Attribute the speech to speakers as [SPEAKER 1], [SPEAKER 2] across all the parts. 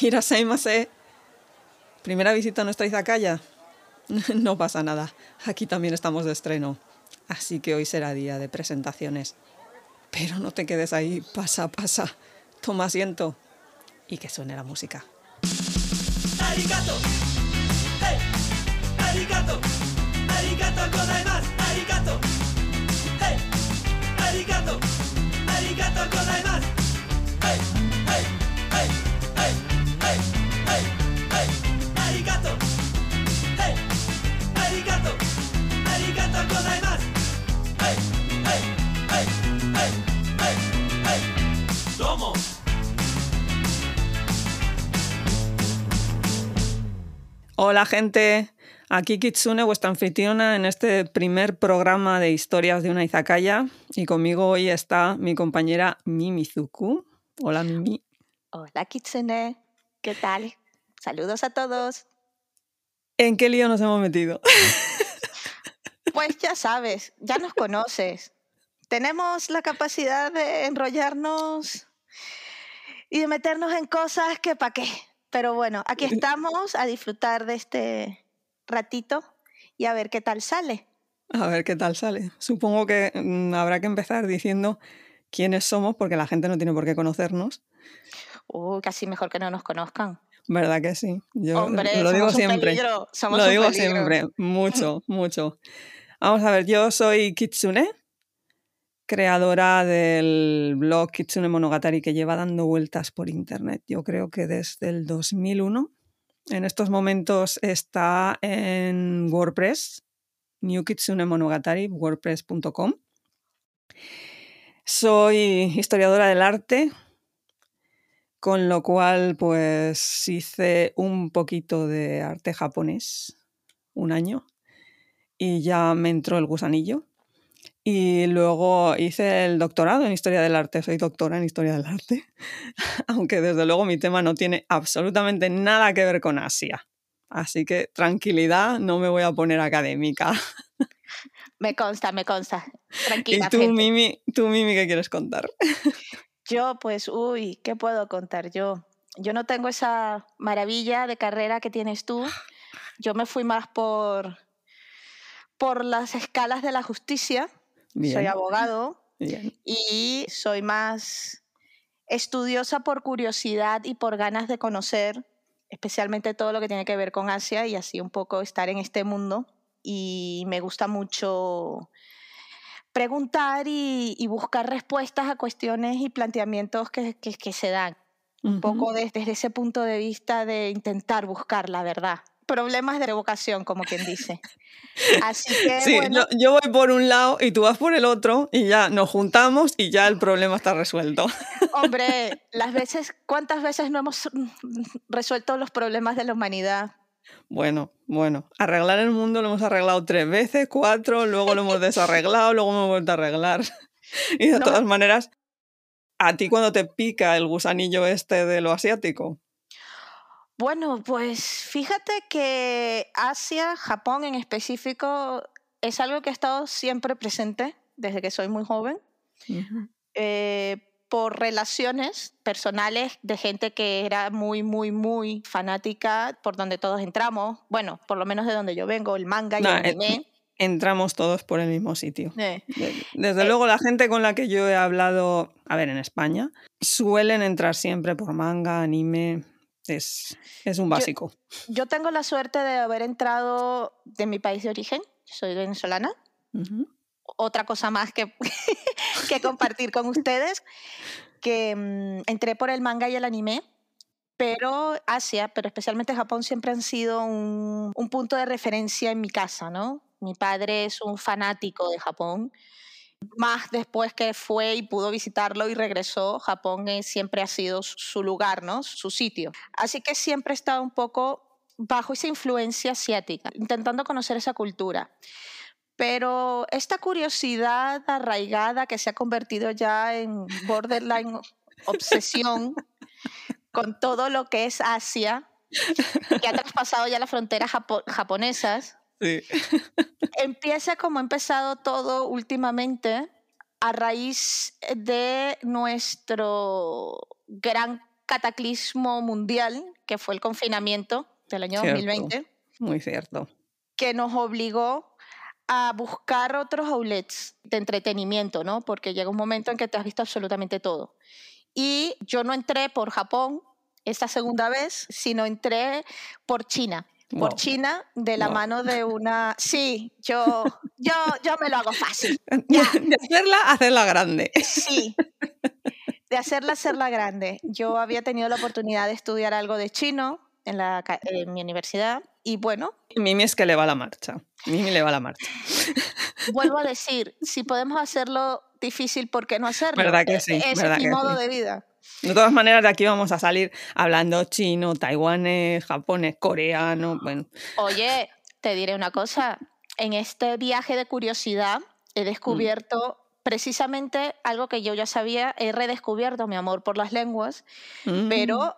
[SPEAKER 1] Iraseimase. Primera visita a nuestra izakaya. No pasa nada. Aquí también estamos de estreno. Así que hoy será día de presentaciones. Pero no te quedes ahí. Pasa, pasa. Toma asiento. Y que suene la música. Arigato. Hey. Arigato. Arigato. Arigato. Arigato. Arigato. Hola gente, aquí Kitsune, vuestra anfitriona en este primer programa de historias de una izakaya y conmigo hoy está mi compañera Mimizuku. Hola Mimi.
[SPEAKER 2] Hola Kitsune, ¿qué tal? Saludos a todos.
[SPEAKER 1] ¿En qué lío nos hemos metido?
[SPEAKER 2] Pues ya sabes, ya nos conoces. Tenemos la capacidad de enrollarnos y de meternos en cosas que pa' qué. Pero bueno, aquí estamos a disfrutar de este ratito y a ver qué tal sale.
[SPEAKER 1] A ver qué tal sale. Supongo que mm, habrá que empezar diciendo quiénes somos porque la gente no tiene por qué conocernos.
[SPEAKER 2] Uy, casi mejor que no nos conozcan.
[SPEAKER 1] ¿Verdad que sí? Yo
[SPEAKER 2] Hombre,
[SPEAKER 1] lo digo
[SPEAKER 2] somos un
[SPEAKER 1] siempre.
[SPEAKER 2] peligro, somos
[SPEAKER 1] Lo
[SPEAKER 2] un
[SPEAKER 1] digo
[SPEAKER 2] peligro.
[SPEAKER 1] siempre, mucho, mucho. Vamos a ver, yo soy Kitsune, creadora del blog Kitsune Monogatari que lleva dando vueltas por internet. Yo creo que desde el 2001. En estos momentos está en WordPress, New Kitsune wordpress.com. Soy historiadora del arte, con lo cual pues hice un poquito de arte japonés, un año, y ya me entró el gusanillo. Y luego hice el doctorado en Historia del Arte, soy doctora en Historia del Arte, aunque desde luego mi tema no tiene absolutamente nada que ver con Asia. Así que tranquilidad, no me voy a poner académica.
[SPEAKER 2] Me consta, me consta.
[SPEAKER 1] ¿Y
[SPEAKER 2] Tranquila,
[SPEAKER 1] tú,
[SPEAKER 2] gente.
[SPEAKER 1] Mimi, tú, Mimi, qué quieres contar?
[SPEAKER 2] Yo, pues, uy, ¿qué puedo contar yo? Yo no tengo esa maravilla de carrera que tienes tú. Yo me fui más por, por las escalas de la justicia. Soy abogado
[SPEAKER 1] bien.
[SPEAKER 2] y soy más estudiosa por curiosidad y por ganas de conocer, especialmente todo lo que tiene que ver con Asia y así un poco estar en este mundo. Y me gusta mucho preguntar y, y buscar respuestas a cuestiones y planteamientos que, que- que se dan. Un poco des- desde ese punto de vista de intentar buscar la verdad. Problemas de revocación, como quien dice. Así que,
[SPEAKER 1] Sí,
[SPEAKER 2] bueno,
[SPEAKER 1] yo, yo voy por un lado y tú vas por el otro y ya nos juntamos y ya el problema está resuelto.
[SPEAKER 2] Hombre, las veces, ¿cuántas veces no hemos resuelto los problemas de la humanidad?
[SPEAKER 1] Bueno, bueno, arreglar el mundo lo hemos arreglado tres veces, cuatro, luego lo hemos desarreglado, luego hemos vuelto a arreglar. Y de
[SPEAKER 2] No,
[SPEAKER 1] todas maneras, a ti cuando te pica el gusanillo este de lo asiático,
[SPEAKER 2] bueno, pues fíjate que Asia, Japón en específico, es algo que ha estado siempre presente desde que soy muy joven, eh, por relaciones personales de gente que era muy, muy, muy fanática por donde todos entramos, bueno, por lo menos de donde yo vengo, el manga y
[SPEAKER 1] Nah,
[SPEAKER 2] el
[SPEAKER 1] eh,
[SPEAKER 2] anime.
[SPEAKER 1] entramos todos por el mismo sitio.
[SPEAKER 2] Eh,
[SPEAKER 1] De- Desde
[SPEAKER 2] eh,
[SPEAKER 1] luego, la gente con la que yo he hablado, a ver, en España, suelen entrar siempre por manga, anime, es, es un
[SPEAKER 2] yo,
[SPEAKER 1] básico.
[SPEAKER 2] yo tengo la suerte de haber entrado de mi país de origen, soy venezolana,
[SPEAKER 1] Ujú.
[SPEAKER 2] otra cosa más que, que compartir con ustedes, que mm, entré por el manga y el anime, pero Asia, pero especialmente Japón, siempre han sido un, un punto de referencia en mi casa, ¿no? Mi padre es un fanático de Japón, más después que fue y pudo visitarlo y regresó, Japón siempre ha sido su su lugar, ¿no? Su sitio. Así que siempre he estado un poco bajo esa influencia asiática, intentando conocer esa cultura. Pero esta curiosidad arraigada que se ha convertido ya en borderline obsesión con todo lo que es Asia, que ha traspasado ya las fronteras japo- japonesas,
[SPEAKER 1] Sí.
[SPEAKER 2] empieza como ha empezado todo últimamente a raíz de nuestro gran cataclismo mundial, que fue el confinamiento del año 2020.
[SPEAKER 1] Muy cierto.
[SPEAKER 2] Que nos obligó a buscar otros outlets de entretenimiento, ¿no? Porque llega un momento en que te has visto absolutamente todo. Y yo no entré por Japón esta segunda vez, sino entré por China. Por China, de la mano de una. Sí, yo, yo, yo me lo hago fácil.
[SPEAKER 1] De hacerla, hacerla grande.
[SPEAKER 2] Sí. De hacerla, hacerla grande. Yo había tenido la oportunidad de estudiar algo de chino en, la, en mi universidad y bueno.
[SPEAKER 1] Mimi es que le va la marcha. Mimi le va la marcha.
[SPEAKER 2] Vuelvo a decir, si podemos hacerlo difícil, ¿por qué no hacerlo?
[SPEAKER 1] ¿Verdad que sí?
[SPEAKER 2] Ese es mi modo de vida.
[SPEAKER 1] De todas maneras, de aquí vamos a salir hablando chino, taiwanés, japonés, coreano, bueno.
[SPEAKER 2] Oye, te diré una cosa. En este viaje de curiosidad he mm. descubierto precisamente algo que yo ya sabía, he redescubierto mi amor por las lenguas, pero mm.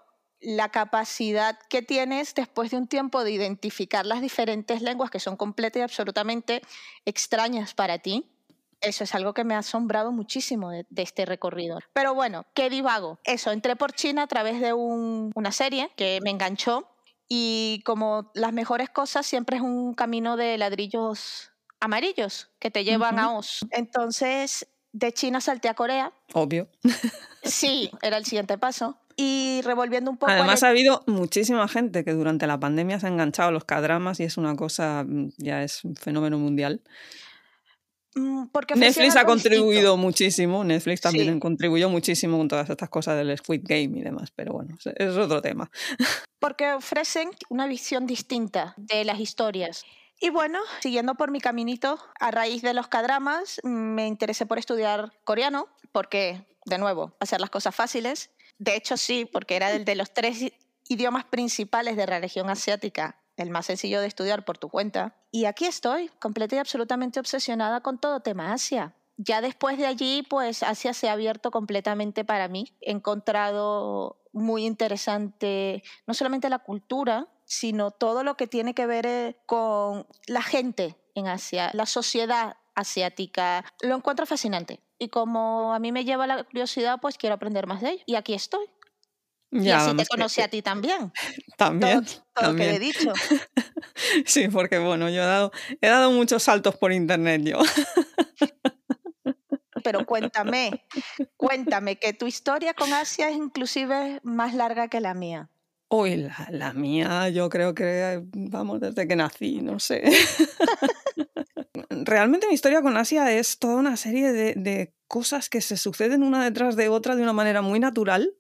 [SPEAKER 2] la capacidad que tienes después de un tiempo de identificar las diferentes lenguas que son completamente y absolutamente extrañas para ti, eso es algo que me ha asombrado muchísimo de, este recorrido. Pero bueno, ¿qué divago? Eso, entré por China a través de una serie que me enganchó y como las mejores cosas siempre es un camino de ladrillos amarillos que te llevan a Oz. Entonces, de China salté a Corea.
[SPEAKER 1] Obvio.
[SPEAKER 2] Sí, era el siguiente paso. Y revolviendo un poco.
[SPEAKER 1] Además, ha habido muchísima gente que durante la pandemia se ha enganchado a los cadramas y es una cosa, mm, ya es un fenómeno mundial.
[SPEAKER 2] Mm,
[SPEAKER 1] Netflix ha contribuido muchísimo, Netflix también contribuyó muchísimo con todas estas cosas del Squid Game y demás, pero bueno, es otro tema.
[SPEAKER 2] Porque ofrecen una visión distinta de las historias. Y bueno, siguiendo por mi caminito, a raíz de los cadramas, me interesé por estudiar coreano, porque, de nuevo, hacer las cosas fáciles. De hecho, sí, porque era el de los tres idiomas principales de la región asiática el más sencillo de estudiar por tu cuenta. Y aquí estoy, completa y absolutamente obsesionada con todo tema Asia. Ya después de allí, pues Asia se ha abierto completamente para mí. He encontrado muy interesante no solamente la cultura, sino todo lo que tiene que ver eh, con la gente en Asia, la sociedad asiática. Lo encuentro fascinante. Y como a mí me lleva la curiosidad, pues quiero aprender más de ello. Y aquí estoy y así te conocí a ti también.
[SPEAKER 1] También.
[SPEAKER 2] Todo, lo que he dicho.
[SPEAKER 1] sí, porque bueno, yo he dado, he dado muchos saltos por internet yo.
[SPEAKER 2] Pero cuéntame, cuéntame, que tu historia con Asia es inclusive más larga que la mía.
[SPEAKER 1] Uy, la, la mía yo creo que, vamos, desde que nací, no sé. Realmente mi historia con Asia es toda una serie de, de cosas que se suceden una detrás de otra de una manera muy natural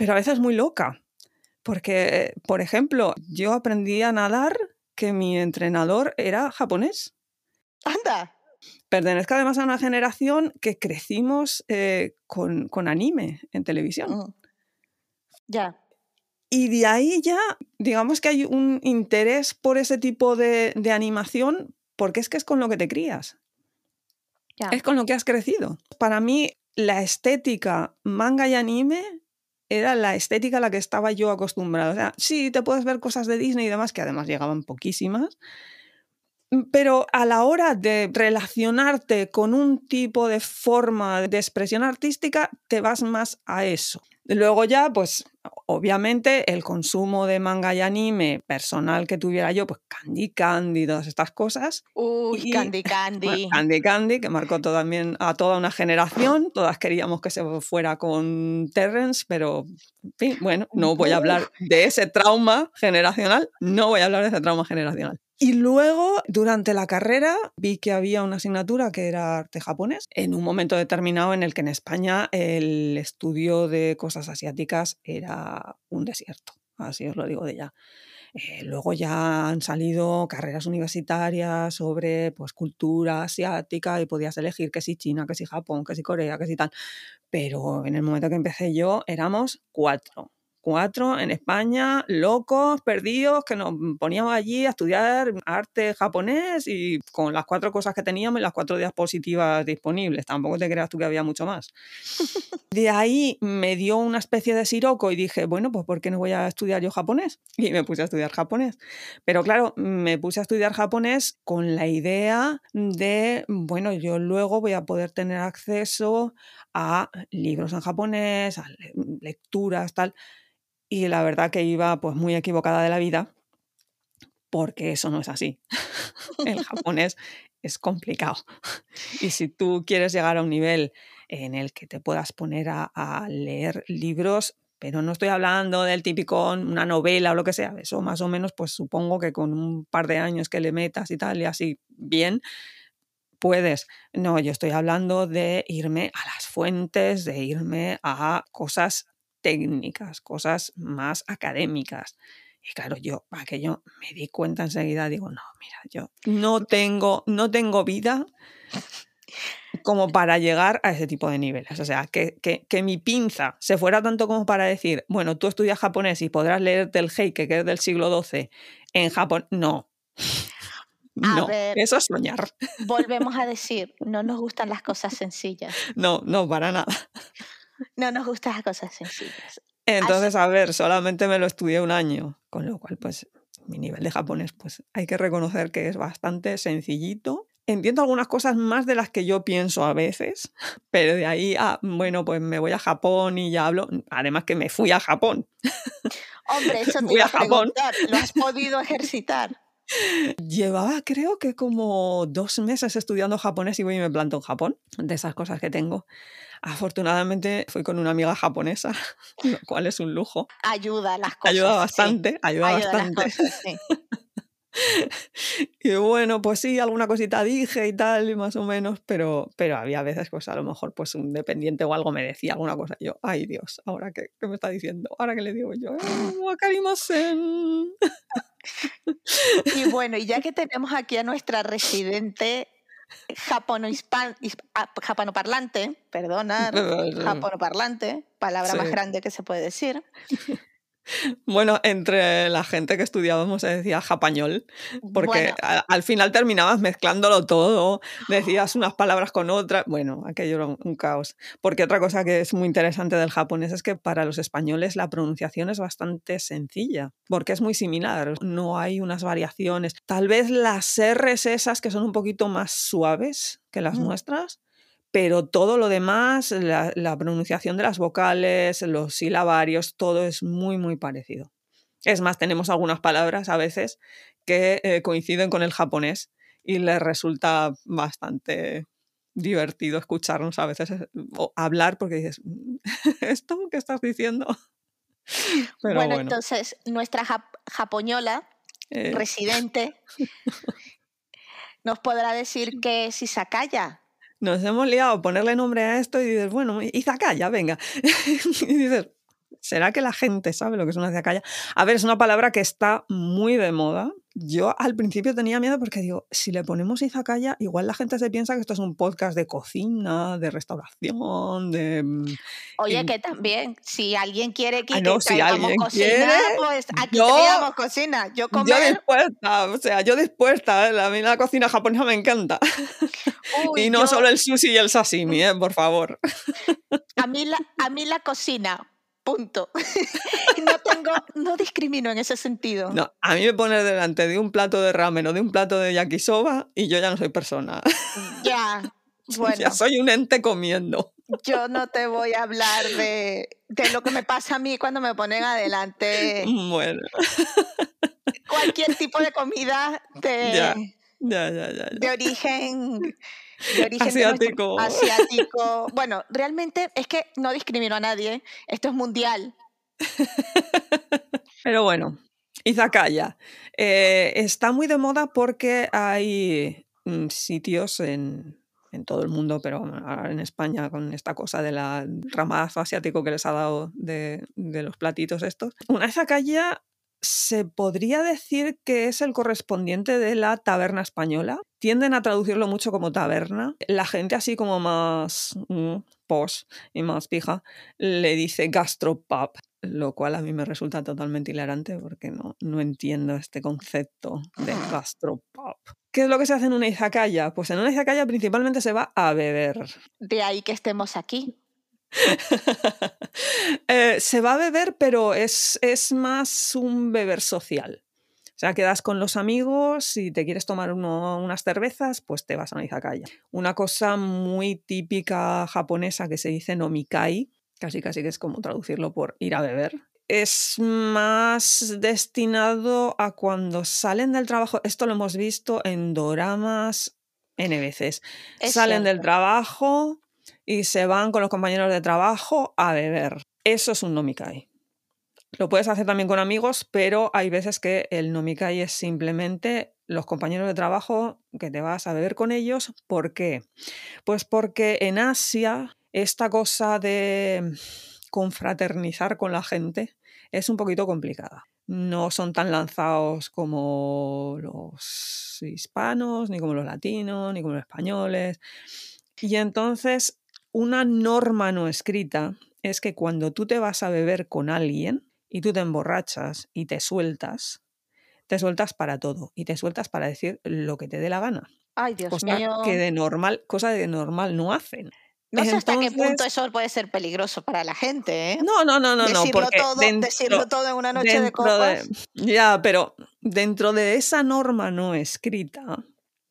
[SPEAKER 1] pero a veces muy loca. Porque, por ejemplo, yo aprendí a nadar que mi entrenador era japonés.
[SPEAKER 2] ¡Anda!
[SPEAKER 1] Pertenezco además a una generación que crecimos eh, con, anime en televisión. Mm.
[SPEAKER 2] Ya.
[SPEAKER 1] Y de ahí ya, digamos que hay un interés por ese tipo de, animación, porque es que es con lo que te crías. Es con lo que has crecido. Para mí, la estética manga y anime era la estética a la que estaba yo acostumbrado. O sea, sí, te puedes ver cosas de Disney y demás, que además llegaban poquísimas, mm, pero a la hora de relacionarte con un tipo de forma de expresión artística, te vas más a eso. Luego ya, pues obviamente el consumo de manga y anime personal que tuviera yo, pues Candy Candy, todas estas cosas.
[SPEAKER 2] Uy, Candy Candy.
[SPEAKER 1] Candy Candy, que marcó también a toda una generación. Todas queríamos que se fuera con Terrence, pero en fin, bueno, no voy a hablar de ese trauma generacional, no voy a hablar de ese trauma generacional. Y luego, durante la carrera, vi que había una asignatura que era arte japonés, en un momento determinado en el que en España el estudio de cosas asiáticas era un desierto, así os lo digo de ya. Eh, luego ya han salido carreras universitarias sobre pues, cultura asiática y podías elegir que si China, que si Japón, que si Corea, que si tal. Pero en el momento que empecé yo éramos cuatro cuatro en España, locos, perdidos, que nos poníamos allí a estudiar arte japonés y con las cuatro cosas que teníamos y las cuatro diapositivas disponibles. Tampoco te creas tú que había mucho más. De ahí me dio una especie de siroco y dije, bueno, pues ¿por qué no voy a estudiar yo japonés? Y me puse a estudiar japonés. Pero claro, me puse a estudiar japonés con la idea de, bueno, yo luego voy a poder tener acceso a libros en japonés, a lecturas, tal. Y la verdad que iba pues muy equivocada de la vida, porque eso no es así. el japonés es complicado. Y si tú quieres llegar a un nivel en el que te puedas poner a, a, leer libros, pero no estoy hablando del típico, una novela o lo que sea, eso más o menos, pues supongo que con un par de años que le metas y tal, y así bien, puedes. No, yo estoy hablando de irme a las fuentes, de irme a cosas técnicas, cosas más académicas. Y claro, yo aquello me di cuenta enseguida, digo, no, mira, yo no tengo, no tengo vida como para llegar a ese tipo de niveles. O sea, que, que, que, mi pinza se fuera tanto como para decir, bueno, tú estudias japonés y podrás leerte el Heike, que es del siglo XII, en Japón. No. No, ver, eso es soñar.
[SPEAKER 2] Volvemos a decir, no nos gustan las cosas sencillas.
[SPEAKER 1] No, no, para nada.
[SPEAKER 2] No nos gustan las cosas sencillas.
[SPEAKER 1] Entonces, a ver, solamente me lo estudié un año, con lo cual, pues, mi nivel de japonés, pues, hay que reconocer que es bastante sencillito. Entiendo algunas cosas más de las que yo pienso a veces, pero de ahí a, bueno, pues me voy a Japón y ya hablo. Además que me fui a Japón.
[SPEAKER 2] Hombre, eso te fui a, a Japón. ¿Lo has podido ejercitar?
[SPEAKER 1] Llevaba creo que como dos meses estudiando japonés y voy y me planto en Japón, de esas cosas que tengo. Afortunadamente fui con una amiga japonesa, lo cual es un lujo.
[SPEAKER 2] Ayuda a las cosas.
[SPEAKER 1] Ayuda bastante, sí. ayuda, ayuda, bastante. Cosas, sí. y bueno, pues sí, alguna cosita dije y tal, y más o menos, pero, pero había veces, pues a lo mejor, pues un dependiente o algo me decía alguna cosa. Y yo, ay Dios, ¿ahora qué, qué me está diciendo? ¿Ahora qué le digo yo? ¡Wakarimasen!
[SPEAKER 2] y bueno, y ya que tenemos aquí a nuestra residente japanoparlante, perdona, japanoparlante, palabra sí. más grande que se puede decir.
[SPEAKER 1] Bueno, entre la gente que estudiábamos se decía japañol, porque bueno. al final terminabas mezclándolo todo, decías unas palabras con otras, bueno, aquello era un, un, caos. Porque otra cosa que es muy interesante del japonés es que para los españoles la pronunciación es bastante sencilla, porque es muy similar, no hay unas variaciones. Tal vez las R's esas que son un poquito más suaves que las mm. nuestras, pero todo lo demás, la, la, pronunciación de las vocales, los silabarios, todo es muy, muy parecido. Es más, tenemos algunas palabras a veces que eh, coinciden con el japonés y les resulta bastante divertido escucharnos a veces o hablar porque dices, ¿esto qué estás diciendo?
[SPEAKER 2] Pero bueno, bueno, entonces nuestra jap japoñola, eh. residente, nos podrá decir que es Isakaya
[SPEAKER 1] nos hemos liado a ponerle nombre a esto y dices, bueno, Izakaya, venga. y dices, ¿será que la gente sabe lo que es una izakaya? A ver, es una palabra que está muy de moda. Yo al principio tenía miedo porque digo, si le ponemos izakaya, igual la gente se piensa que esto es un podcast de cocina, de restauración, de...
[SPEAKER 2] Mm, Oye, y... que también, si alguien quiere que,
[SPEAKER 1] ah, no,
[SPEAKER 2] que
[SPEAKER 1] si alguien
[SPEAKER 2] cocina,
[SPEAKER 1] quiere,
[SPEAKER 2] pues aquí
[SPEAKER 1] yo,
[SPEAKER 2] teníamos cocina. Yo comer...
[SPEAKER 1] Yo dispuesta, o sea, yo dispuesta, ¿eh? a mí la cocina japonesa me encanta.
[SPEAKER 2] Uy,
[SPEAKER 1] y no
[SPEAKER 2] yo...
[SPEAKER 1] solo el sushi y el sashimi, ¿eh? por favor.
[SPEAKER 2] A mí la, a mí la cocina, punto. no tengo, no discrimino en ese sentido.
[SPEAKER 1] No, a mí me pones delante de un plato de ramen o de un plato de yakisoba y yo ya no soy persona.
[SPEAKER 2] Ya, bueno.
[SPEAKER 1] Ya soy un ente comiendo.
[SPEAKER 2] Yo no te voy a hablar de, de lo que me pasa a mí cuando me ponen adelante.
[SPEAKER 1] Bueno.
[SPEAKER 2] Cualquier tipo de comida de,
[SPEAKER 1] ya, ya, ya, ya,
[SPEAKER 2] de origen de origen
[SPEAKER 1] asiático.
[SPEAKER 2] De asiático. Bueno, realmente es que no discrimino a nadie. Esto es mundial.
[SPEAKER 1] Pero bueno, Izakaya. Eh, está muy de moda porque hay mm, sitios en, en, todo el mundo, pero ahora en España con esta cosa de la ramazo asiático que les ha dado de, de los platitos estos. Una Izakaya se podría decir que es el correspondiente de la taberna española. Tienden a traducirlo mucho como taberna. La gente así como más mm, posh y más pija le dice gastropub. lo cual a mí me resulta totalmente hilarante porque no, no entiendo este concepto de gastropop. ¿Qué es lo que se hace en una izakaya? Pues en una izakaya principalmente se va a beber.
[SPEAKER 2] De ahí que estemos aquí.
[SPEAKER 1] Eh, se va a beber, pero es, es más un beber social. O sea, quedas con los amigos, y te quieres tomar unas cervezas, pues te vas a una izakaya. Una cosa muy típica japonesa que se dice nomikai, casi casi que es como traducirlo por ir a beber, es más destinado a cuando salen del trabajo. Esto lo hemos visto en doramas N veces. salen del trabajo y se van con los compañeros de trabajo a beber. Eso es un nomikai. Lo puedes hacer también con amigos, pero hay veces que el nomikai es simplemente los compañeros de trabajo que te vas a beber con ellos. ¿Por qué? Pues porque en Asia esta cosa de confraternizar con la gente es un poquito complicada. No son tan lanzados como los hispanos, ni como los latinos, ni como los españoles. Y entonces, una norma no escrita es que cuando tú te vas a beber con alguien y tú te emborrachas y te sueltas, te sueltas para todo y te sueltas para decir lo que te dé la gana.
[SPEAKER 2] Ay, Dios mío.
[SPEAKER 1] Que de normal, cosa de normal no hacen.
[SPEAKER 2] No sé hasta qué punto eso puede ser peligroso para la gente, ¿eh?
[SPEAKER 1] No, no, no, no,
[SPEAKER 2] decirlo
[SPEAKER 1] no. Porque
[SPEAKER 2] todo, decirlo todo en una noche de copas.
[SPEAKER 1] ya, pero dentro de esa norma no escrita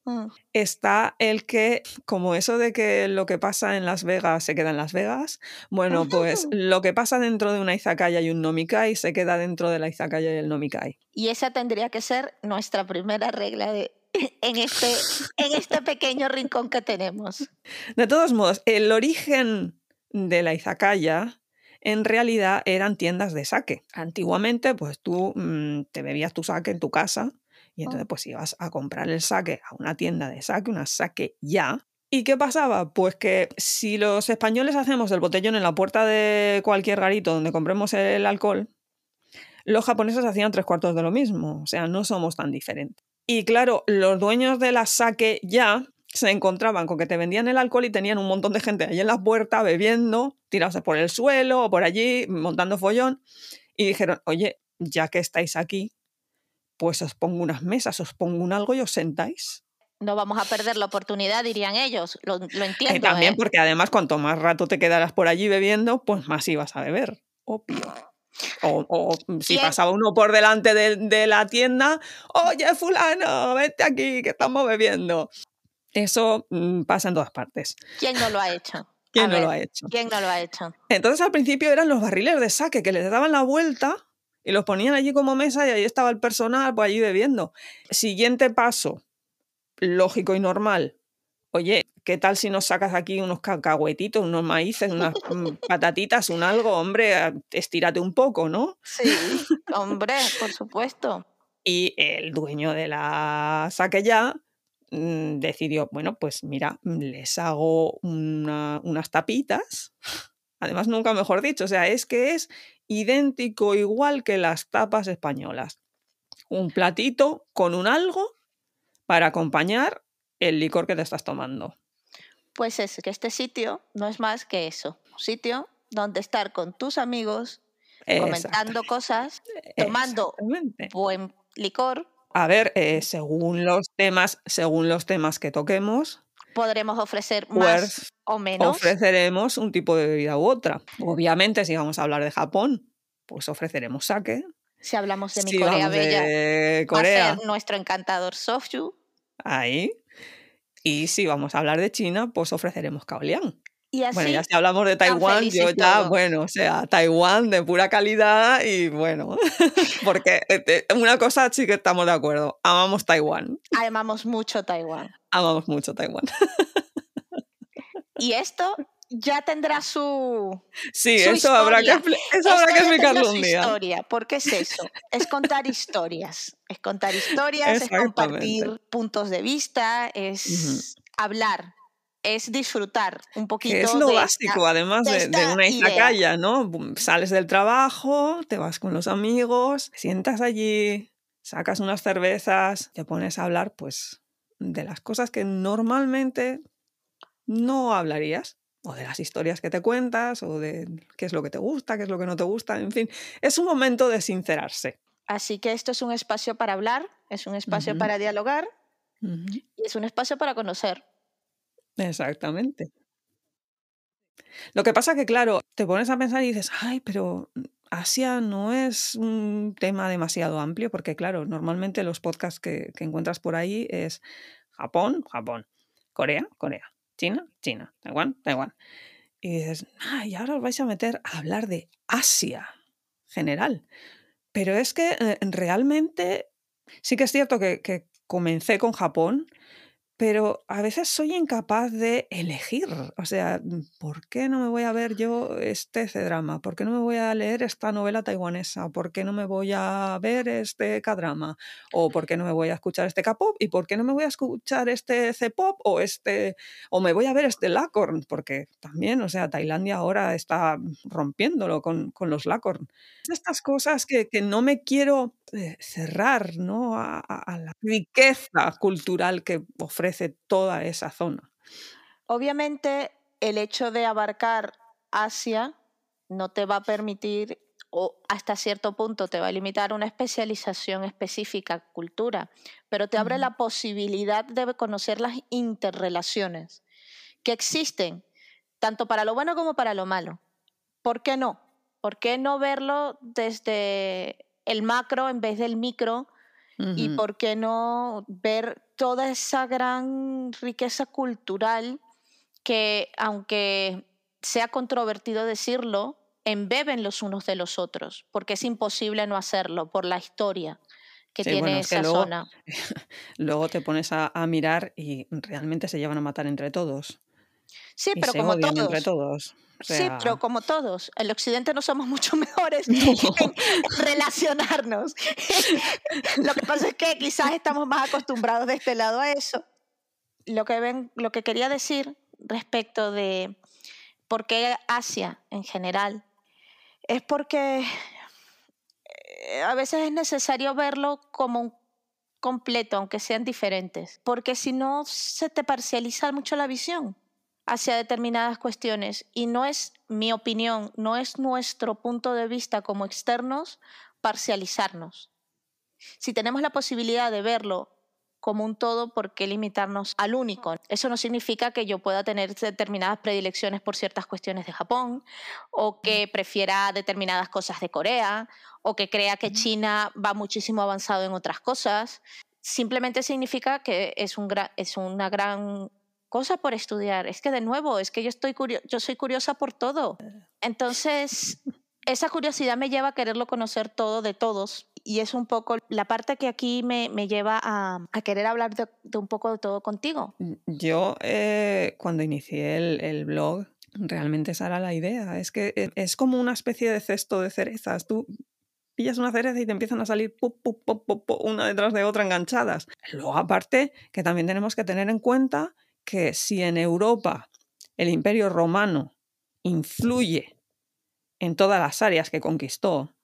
[SPEAKER 1] mm. está el que, como eso de que lo que pasa en Las Vegas se queda en Las Vegas, bueno, pues lo que pasa dentro de una izakaya y un nomikai se queda dentro de la izakaya y el nomikai.
[SPEAKER 2] Y esa tendría que ser nuestra primera regla de en este, en este pequeño rincón que tenemos.
[SPEAKER 1] De todos modos, el origen de la izakaya en realidad eran tiendas de saque. Antiguamente, pues tú mm, te bebías tu saque en tu casa y entonces pues ibas a comprar el saque a una tienda de saque, una saque ya. ¿Y qué pasaba? Pues que si los españoles hacemos el botellón en la puerta de cualquier garito donde compremos el alcohol, los japoneses hacían tres cuartos de lo mismo. O sea, no somos tan diferentes. Y claro, los dueños de la saque ya se encontraban con que te vendían el alcohol y tenían un montón de gente ahí en la puerta bebiendo, tirados por el suelo o por allí, montando follón. Y dijeron, oye, ya que estáis aquí, pues os pongo unas mesas, os pongo un algo y os sentáis.
[SPEAKER 2] No vamos a perder la oportunidad, dirían ellos. Lo, entiendo.
[SPEAKER 1] Y también
[SPEAKER 2] ¿eh?
[SPEAKER 1] porque además cuanto más rato te quedaras por allí bebiendo, pues más ibas a beber. Obvio. O, si pasaba uno por delante de, la tienda, oye fulano, vete aquí, que estamos bebiendo. Eso mm, pasa en todas partes.
[SPEAKER 2] ¿Quién no lo ha hecho?
[SPEAKER 1] ¿Quién no lo ha hecho?
[SPEAKER 2] ¿Quién no lo ha hecho?
[SPEAKER 1] Entonces al principio eran los barriles de saque que les daban la vuelta y los ponían allí como mesa y ahí estaba el personal pues allí bebiendo. Siguiente paso, lógico y normal. Oye, ¿qué tal si nos sacas aquí unos cacahuetitos, unos maíces, unas mm, patatitas, un algo? Hombre, estírate un poco, ¿no?
[SPEAKER 2] Sí, hombre, por supuesto.
[SPEAKER 1] Y el dueño de la saque ya mm, decidió, bueno, pues mira, les hago unas tapitas. Además, nunca mejor dicho, o sea, es que es idéntico igual que las tapas españolas. Un platito con un algo para acompañar el licor que te estás tomando.
[SPEAKER 2] Pues es que este sitio no es más que eso, un sitio donde estar con tus amigos, comentando cosas, tomando buen licor.
[SPEAKER 1] A ver, eh, según los temas, según los temas que toquemos,
[SPEAKER 2] podremos ofrecer pues más o menos.
[SPEAKER 1] Ofreceremos un tipo de bebida u otra. Obviamente, si vamos a hablar de Japón, pues ofreceremos sake.
[SPEAKER 2] Si hablamos de mi Corea Bella,
[SPEAKER 1] Corea.
[SPEAKER 2] va a ser nuestro encantador Soju.
[SPEAKER 1] Ahí. Y si vamos a hablar de China, pues ofreceremos Kaolian.
[SPEAKER 2] Y así,
[SPEAKER 1] bueno, ya si hablamos de Taiwán, yo ya, bueno, o sea, Taiwán de pura calidad y bueno, porque este, una cosa sí que estamos de acuerdo, amamos Taiwán.
[SPEAKER 2] Amamos mucho Taiwán.
[SPEAKER 1] Amamos mucho Taiwán.
[SPEAKER 2] Y esto ya tendrá su.
[SPEAKER 1] Sí, eso, habrá que, eso habrá que explicarlo un día.
[SPEAKER 2] historia. ¿Por qué es eso? Es contar historias. Es contar historias, es compartir puntos de vista, es hablar, es disfrutar un poquito.
[SPEAKER 1] es lo básico, además de, una izakaya, ¿no? Sales del trabajo, te vas con los amigos, sientas allí, sacas unas cervezas, te pones a hablar, pues, de las cosas que normalmente no hablarías o de las historias que te cuentas, o de qué es lo que te gusta, qué es lo que no te gusta, en fin, es un momento de sincerarse.
[SPEAKER 2] Así que esto es un espacio para hablar, es un espacio para dialogar y es un espacio para conocer.
[SPEAKER 1] Exactamente. Lo que pasa que, claro, te pones a pensar y dices, ay, pero Asia no es un tema demasiado amplio, porque, claro, normalmente los podcasts que, que encuentras por ahí es Japón, Japón, Corea, Corea, China, China, Taiwán, Taiwán. Y dices, ay, ahora os vais a meter a hablar de Asia general. Pero es que eh, realmente sí que es cierto que, que comencé con Japón, pero a veces soy incapaz de elegir. O sea, mm, ¿por qué no me voy a ver yo este C-drama? ¿Por qué no me voy a leer esta novela taiwanesa? ¿Por qué no me voy a ver este K-drama? ¿O por qué no me voy a escuchar este K-pop? ¿Y por qué no me voy a escuchar este C-pop? ¿O este o me voy a ver este Lacorn? Porque también, o sea, Tailandia ahora está rompiéndolo con, con los Lacorn. Estas cosas que, que no me quiero eh, cerrar ¿no? a, a- a la riqueza cultural que ofrece toda esa zona.
[SPEAKER 2] Obviamente, el hecho de abarcar Asia no te va a permitir, o hasta cierto punto te va a limitar una especialización específica, cultura, pero te abre la posibilidad de conocer las interrelaciones que existen, tanto para lo bueno como para lo malo. ¿Por qué no? ¿Por qué no verlo desde el macro en vez del micro? ¿Y por qué no ver toda esa gran riqueza cultural que, aunque sea controvertido decirlo, embeben los unos de los otros? Porque es imposible no hacerlo por la historia que
[SPEAKER 1] Sí,
[SPEAKER 2] tiene
[SPEAKER 1] bueno, es que
[SPEAKER 2] esa
[SPEAKER 1] luego,
[SPEAKER 2] zona.
[SPEAKER 1] luego te pones a, a mirar y realmente se llevan a matar entre todos.
[SPEAKER 2] Sí,
[SPEAKER 1] Y
[SPEAKER 2] pero
[SPEAKER 1] se
[SPEAKER 2] como
[SPEAKER 1] odian entre
[SPEAKER 2] todos.
[SPEAKER 1] O
[SPEAKER 2] Sí, pero
[SPEAKER 1] sea,
[SPEAKER 2] como todos, el occidente no somos mucho mejores
[SPEAKER 1] no.
[SPEAKER 2] en relacionarnos. Lo que pasa es que quizás estamos más acostumbrados de este lado a eso. Lo que, ven, lo que quería decir respecto de por qué Asia en general es porque eh, a veces es necesario verlo como un completo, aunque sean diferentes, porque si no se te parcializa mucho la visión hacia determinadas cuestiones y no es mi opinión, no es nuestro punto de vista como externos parcializarnos. Si tenemos la posibilidad de verlo como un todo, ¿por qué limitarnos al único? Eso no significa que yo pueda tener determinadas predilecciones por ciertas cuestiones de Japón, o que prefiera determinadas cosas de Corea, o que crea que China va muchísimo avanzado en otras cosas. Simplemente significa que es, un gra- es una gran cosa por estudiar. Es que de nuevo, es que yo, estoy curio- yo soy curiosa por todo. Entonces, esa curiosidad me lleva a quererlo conocer todo de todos. Y es un poco la parte que aquí me, me lleva a, a querer hablar de, de un poco de todo contigo.
[SPEAKER 1] Yo, eh, cuando inicié el, el blog, realmente esa era la idea. Es que e- es como una especie de cesto de cerezas. Tú pillas una cereza y te empiezan a salir pu, pu, pu, una detrás de otra enganchadas. Luego, aparte, que también tenemos que tener en cuenta que si en Europa el imperio romano influye en todas las áreas que conquistó,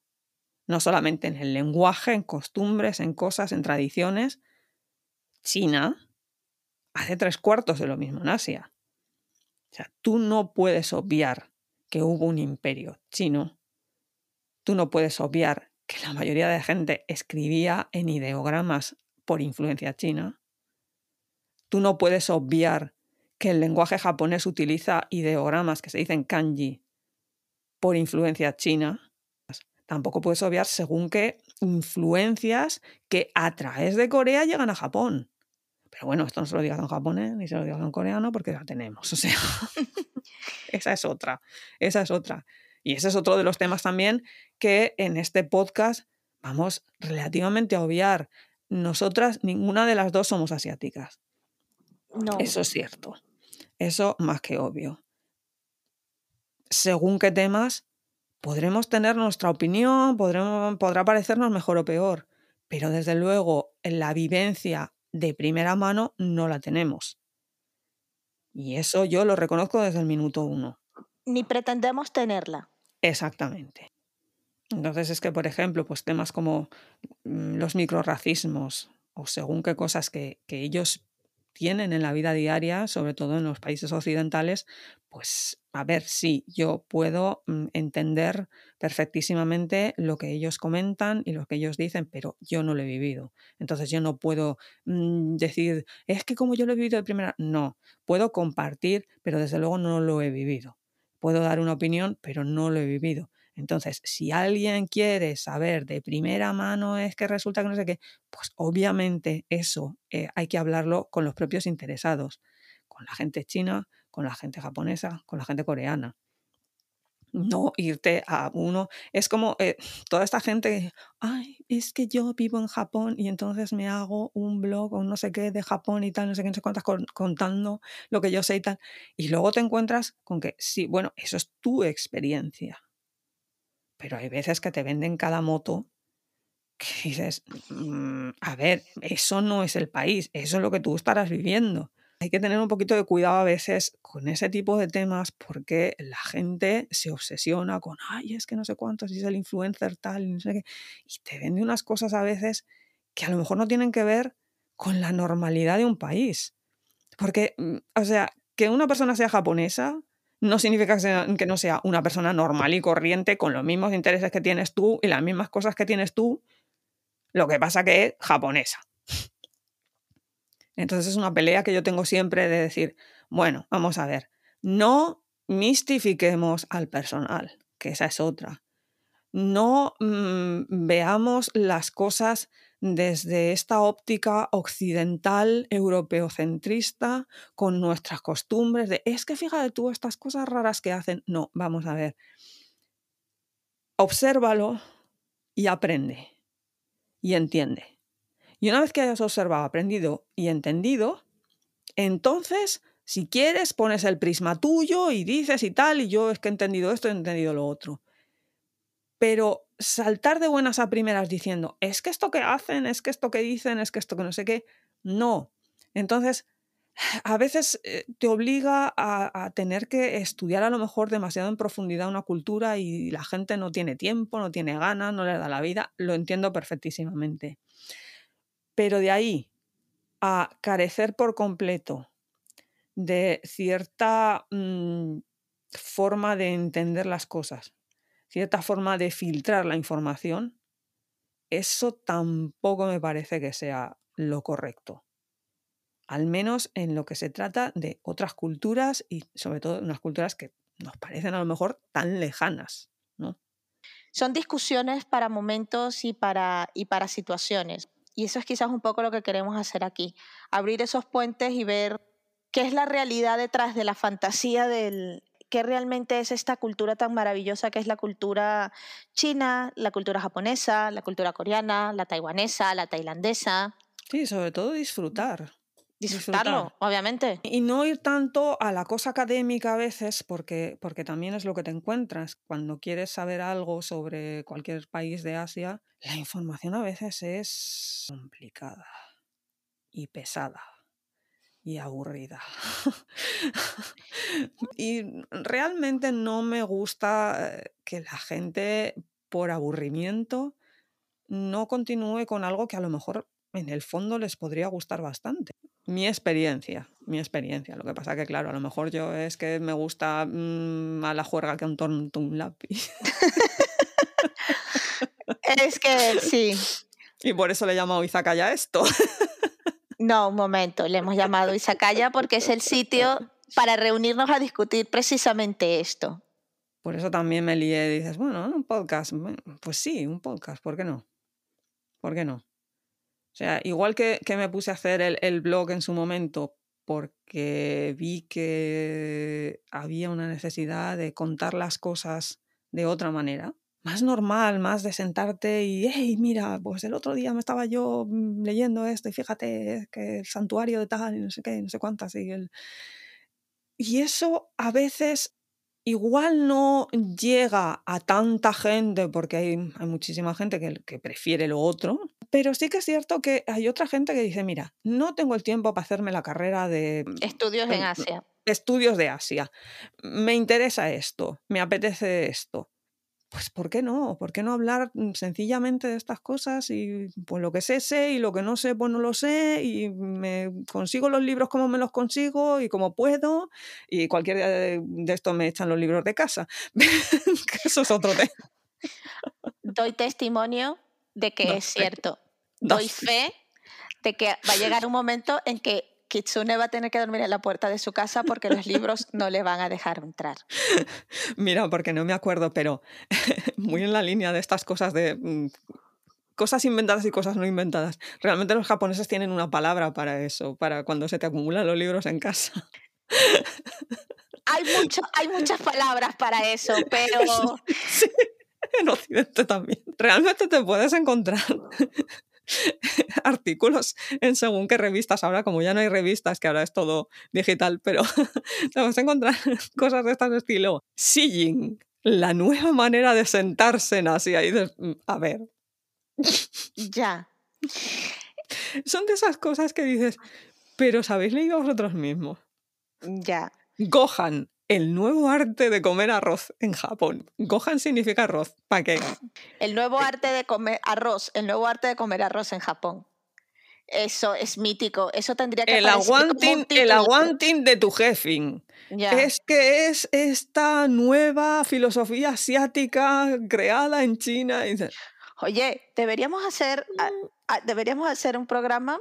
[SPEAKER 1] no solamente en el lenguaje, en costumbres, en cosas, en tradiciones, China hace tres cuartos de lo mismo en Asia. O sea, tú no puedes obviar que hubo un imperio chino. Tú no puedes obviar que la mayoría de gente escribía en ideogramas por influencia china. Tú no puedes obviar que el lenguaje japonés utiliza ideogramas que se dicen kanji por influencia china. Tampoco puedes obviar según qué influencias que a través de Corea llegan a Japón. Pero bueno, esto no se lo digas en japonés ni se lo digas en coreano porque la tenemos. O sea, esa es otra. Esa es otra. Y ese es otro de los temas también que en este podcast vamos relativamente a obviar. Nosotras, ninguna de las dos somos asiáticas.
[SPEAKER 2] No.
[SPEAKER 1] Eso es cierto. Eso más que obvio. Según qué temas, podremos tener nuestra opinión, podremos, podrá parecernos mejor o peor, pero desde luego en la vivencia de primera mano no la tenemos. Y eso yo lo reconozco desde el minuto uno.
[SPEAKER 2] Ni pretendemos tenerla.
[SPEAKER 1] Exactamente. Entonces es que, por ejemplo, pues temas como mm, los microracismos o según qué cosas que, que ellos tienen en la vida diaria, sobre todo en los países occidentales, pues a ver, sí, yo puedo mm, entender perfectísimamente lo que ellos comentan y lo que ellos dicen, pero yo no lo he vivido. Entonces yo no puedo mm, decir, es que como yo lo he vivido de primera, no, puedo compartir, pero desde luego no lo he vivido. Puedo dar una opinión, pero no lo he vivido. Entonces, si alguien quiere saber de primera mano es que resulta que no sé qué, pues obviamente eso eh, hay que hablarlo con los propios interesados, con la gente china, con la gente japonesa, con la gente coreana. No irte a uno. Es como eh, toda esta gente, ay, es que yo vivo en Japón y entonces me hago un blog o no sé qué de Japón y tal, no sé qué, no sé cuántas, contando lo que yo sé y tal. Y luego te encuentras con que, sí, bueno, eso es tu experiencia pero hay veces que te venden cada moto que dices, mm, a ver, eso no es el país, eso es lo que tú estarás viviendo. Hay que tener un poquito de cuidado a veces con ese tipo de temas porque la gente se obsesiona con, ay, es que no sé cuántos, si es el influencer tal, no sé y te vende unas cosas a veces que a lo mejor no tienen que ver con la normalidad de un país. Porque, mm, o sea, que una persona sea japonesa no significa que, no sea una persona normal y corriente con los mismos intereses que tienes tú y las mismas cosas que tienes tú. Lo que pasa que es japonesa. Entonces es una pelea que yo tengo siempre de decir, bueno, vamos a ver, no mistifiquemos al personal, que esa es otra. No mm, veamos las cosas desde esta óptica occidental, europeocentrista, con nuestras costumbres de, es que fíjate tú estas cosas raras que hacen. No, vamos a ver. Obsérvalo y aprende y entiende. Y una vez que hayas observado, aprendido y entendido, entonces, si quieres, pones el prisma tuyo y dices y tal, y yo es que he entendido esto, he entendido lo otro. Pero saltar de buenas a primeras diciendo, es que esto que hacen, es que esto que dicen, es que esto que no sé qué, no. Entonces, a veces eh, te obliga a, tener que estudiar a lo mejor demasiado en profundidad una cultura y la gente no tiene tiempo, no tiene ganas, no le da la vida, lo entiendo perfectísimamente. Pero de ahí a carecer por completo de cierta mm, forma de entender las cosas, cierta forma de filtrar la información, eso tampoco me parece que sea lo correcto. Al menos en lo que se trata de otras culturas y sobre todo unas culturas que nos parecen a lo mejor tan lejanas, ¿no?
[SPEAKER 2] Son discusiones para momentos y para, y para situaciones. Y eso es quizás un poco lo que queremos hacer aquí. Abrir esos puentes y ver qué es la realidad detrás de la fantasía del, qué realmente es esta cultura tan maravillosa que es la cultura china, la cultura japonesa, la cultura coreana, la taiwanesa, la tailandesa.
[SPEAKER 1] Sí, sobre todo disfrutar.
[SPEAKER 2] Disfrutarlo, obviamente.
[SPEAKER 1] Y no ir tanto a la cosa académica a veces, porque, porque también es lo que te encuentras. Cuando quieres saber algo sobre cualquier país de Asia, la información a veces es complicada y pesada y aburrida. y realmente no me gusta eh, que la gente, por aburrimiento, no continúe con algo que a lo mejor en el fondo les podría gustar bastante. Mi experiencia, mi experiencia. Lo que pasa que, claro, a lo mejor yo es que me gusta mm, más la juerga que un tonto un lápiz.
[SPEAKER 2] es que sí.
[SPEAKER 1] Y por eso le he llamado Izakaya esto.
[SPEAKER 2] No, un momento, le hemos llamado Isacaya porque es el sitio para reunirnos a discutir precisamente esto.
[SPEAKER 1] Por eso también me lié y dices, bueno, un podcast. Pues sí, un podcast, ¿por qué no? ¿Por qué no? O sea, igual que, me puse a hacer el, el blog en su momento porque vi que había una necesidad de contar las cosas de otra manera, más normal, más de sentarte y, hey, mira, pues el otro día me estaba yo mm, leyendo esto y fíjate que el santuario de tal y no sé qué, no sé cuántas. Y, el... y eso a veces igual no llega a tanta gente porque hay, hay muchísima gente que, que, prefiere lo otro, pero sí que es cierto que hay otra gente que dice, mira, no tengo el tiempo para hacerme la carrera de...
[SPEAKER 2] Estudios en Asia.
[SPEAKER 1] Estudios de Asia. Me interesa esto, me apetece esto pues ¿por qué no? ¿Por qué no hablar sencillamente de estas cosas? Y pues lo que sé, sé, y lo que no sé, pues no lo sé, y me consigo los libros como me los consigo y como puedo, y cualquier día de, esto me echan los libros de casa. Eso es otro tema.
[SPEAKER 2] Doy testimonio de que es cierto. Doy fe de que va a llegar un momento en que Kitsune va a tener que dormir en la puerta de su casa porque los libros no le van a dejar entrar.
[SPEAKER 1] Mira, porque no me acuerdo, pero muy en la línea de estas cosas de mm, cosas inventadas y cosas no inventadas. Realmente los japoneses tienen una palabra para eso, para cuando se te acumulan los libros en casa.
[SPEAKER 2] Hay, mucho, hay muchas palabras para eso, pero...
[SPEAKER 1] Sí, en Occidente también. Realmente te puedes encontrar artículos en según qué revistas. Ahora, como ya no hay revistas, que ahora es todo digital, pero te vas a encontrar cosas de este estilo. Sijing, la nueva manera de sentarse en Asia. Y dices, mm, a ver.
[SPEAKER 2] Ya.
[SPEAKER 1] Son de esas cosas que dices, pero ¿sabéis leído vosotros mismos?
[SPEAKER 2] Ya.
[SPEAKER 1] Gohan, el nuevo arte de comer arroz en Japón. Gohan significa arroz. ¿Para qué?
[SPEAKER 2] El nuevo arte de comer arroz, el nuevo arte de comer arroz en Japón. Eso es mítico. Eso tendría que
[SPEAKER 1] el aguanting, el aguanting de tu jefe. Es que es esta nueva filosofía asiática creada en China.
[SPEAKER 2] Oye, deberíamos hacer, deberíamos hacer un programa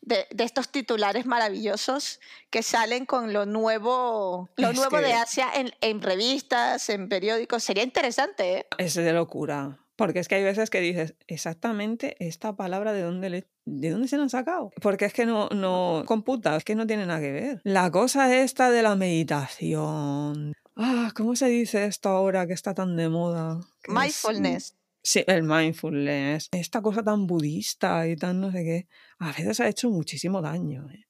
[SPEAKER 2] de, estos titulares maravillosos que salen con lo nuevo, lo nuevo de Asia en, revistas, en periódicos. Sería interesante, ¿eh?
[SPEAKER 1] Es de locura. Porque es que hay veces que dices, exactamente esta palabra de dónde, de dónde se la han sacado. Porque es que no, no computa, es que no tiene nada que ver. La cosa esta de la meditación. Ah, ¿cómo se dice esto ahora que está tan de moda?
[SPEAKER 2] Mindfulness.
[SPEAKER 1] Sí, el mindfulness, esta cosa tan budista y tan no sé qué, a veces ha hecho muchísimo daño. ¿eh?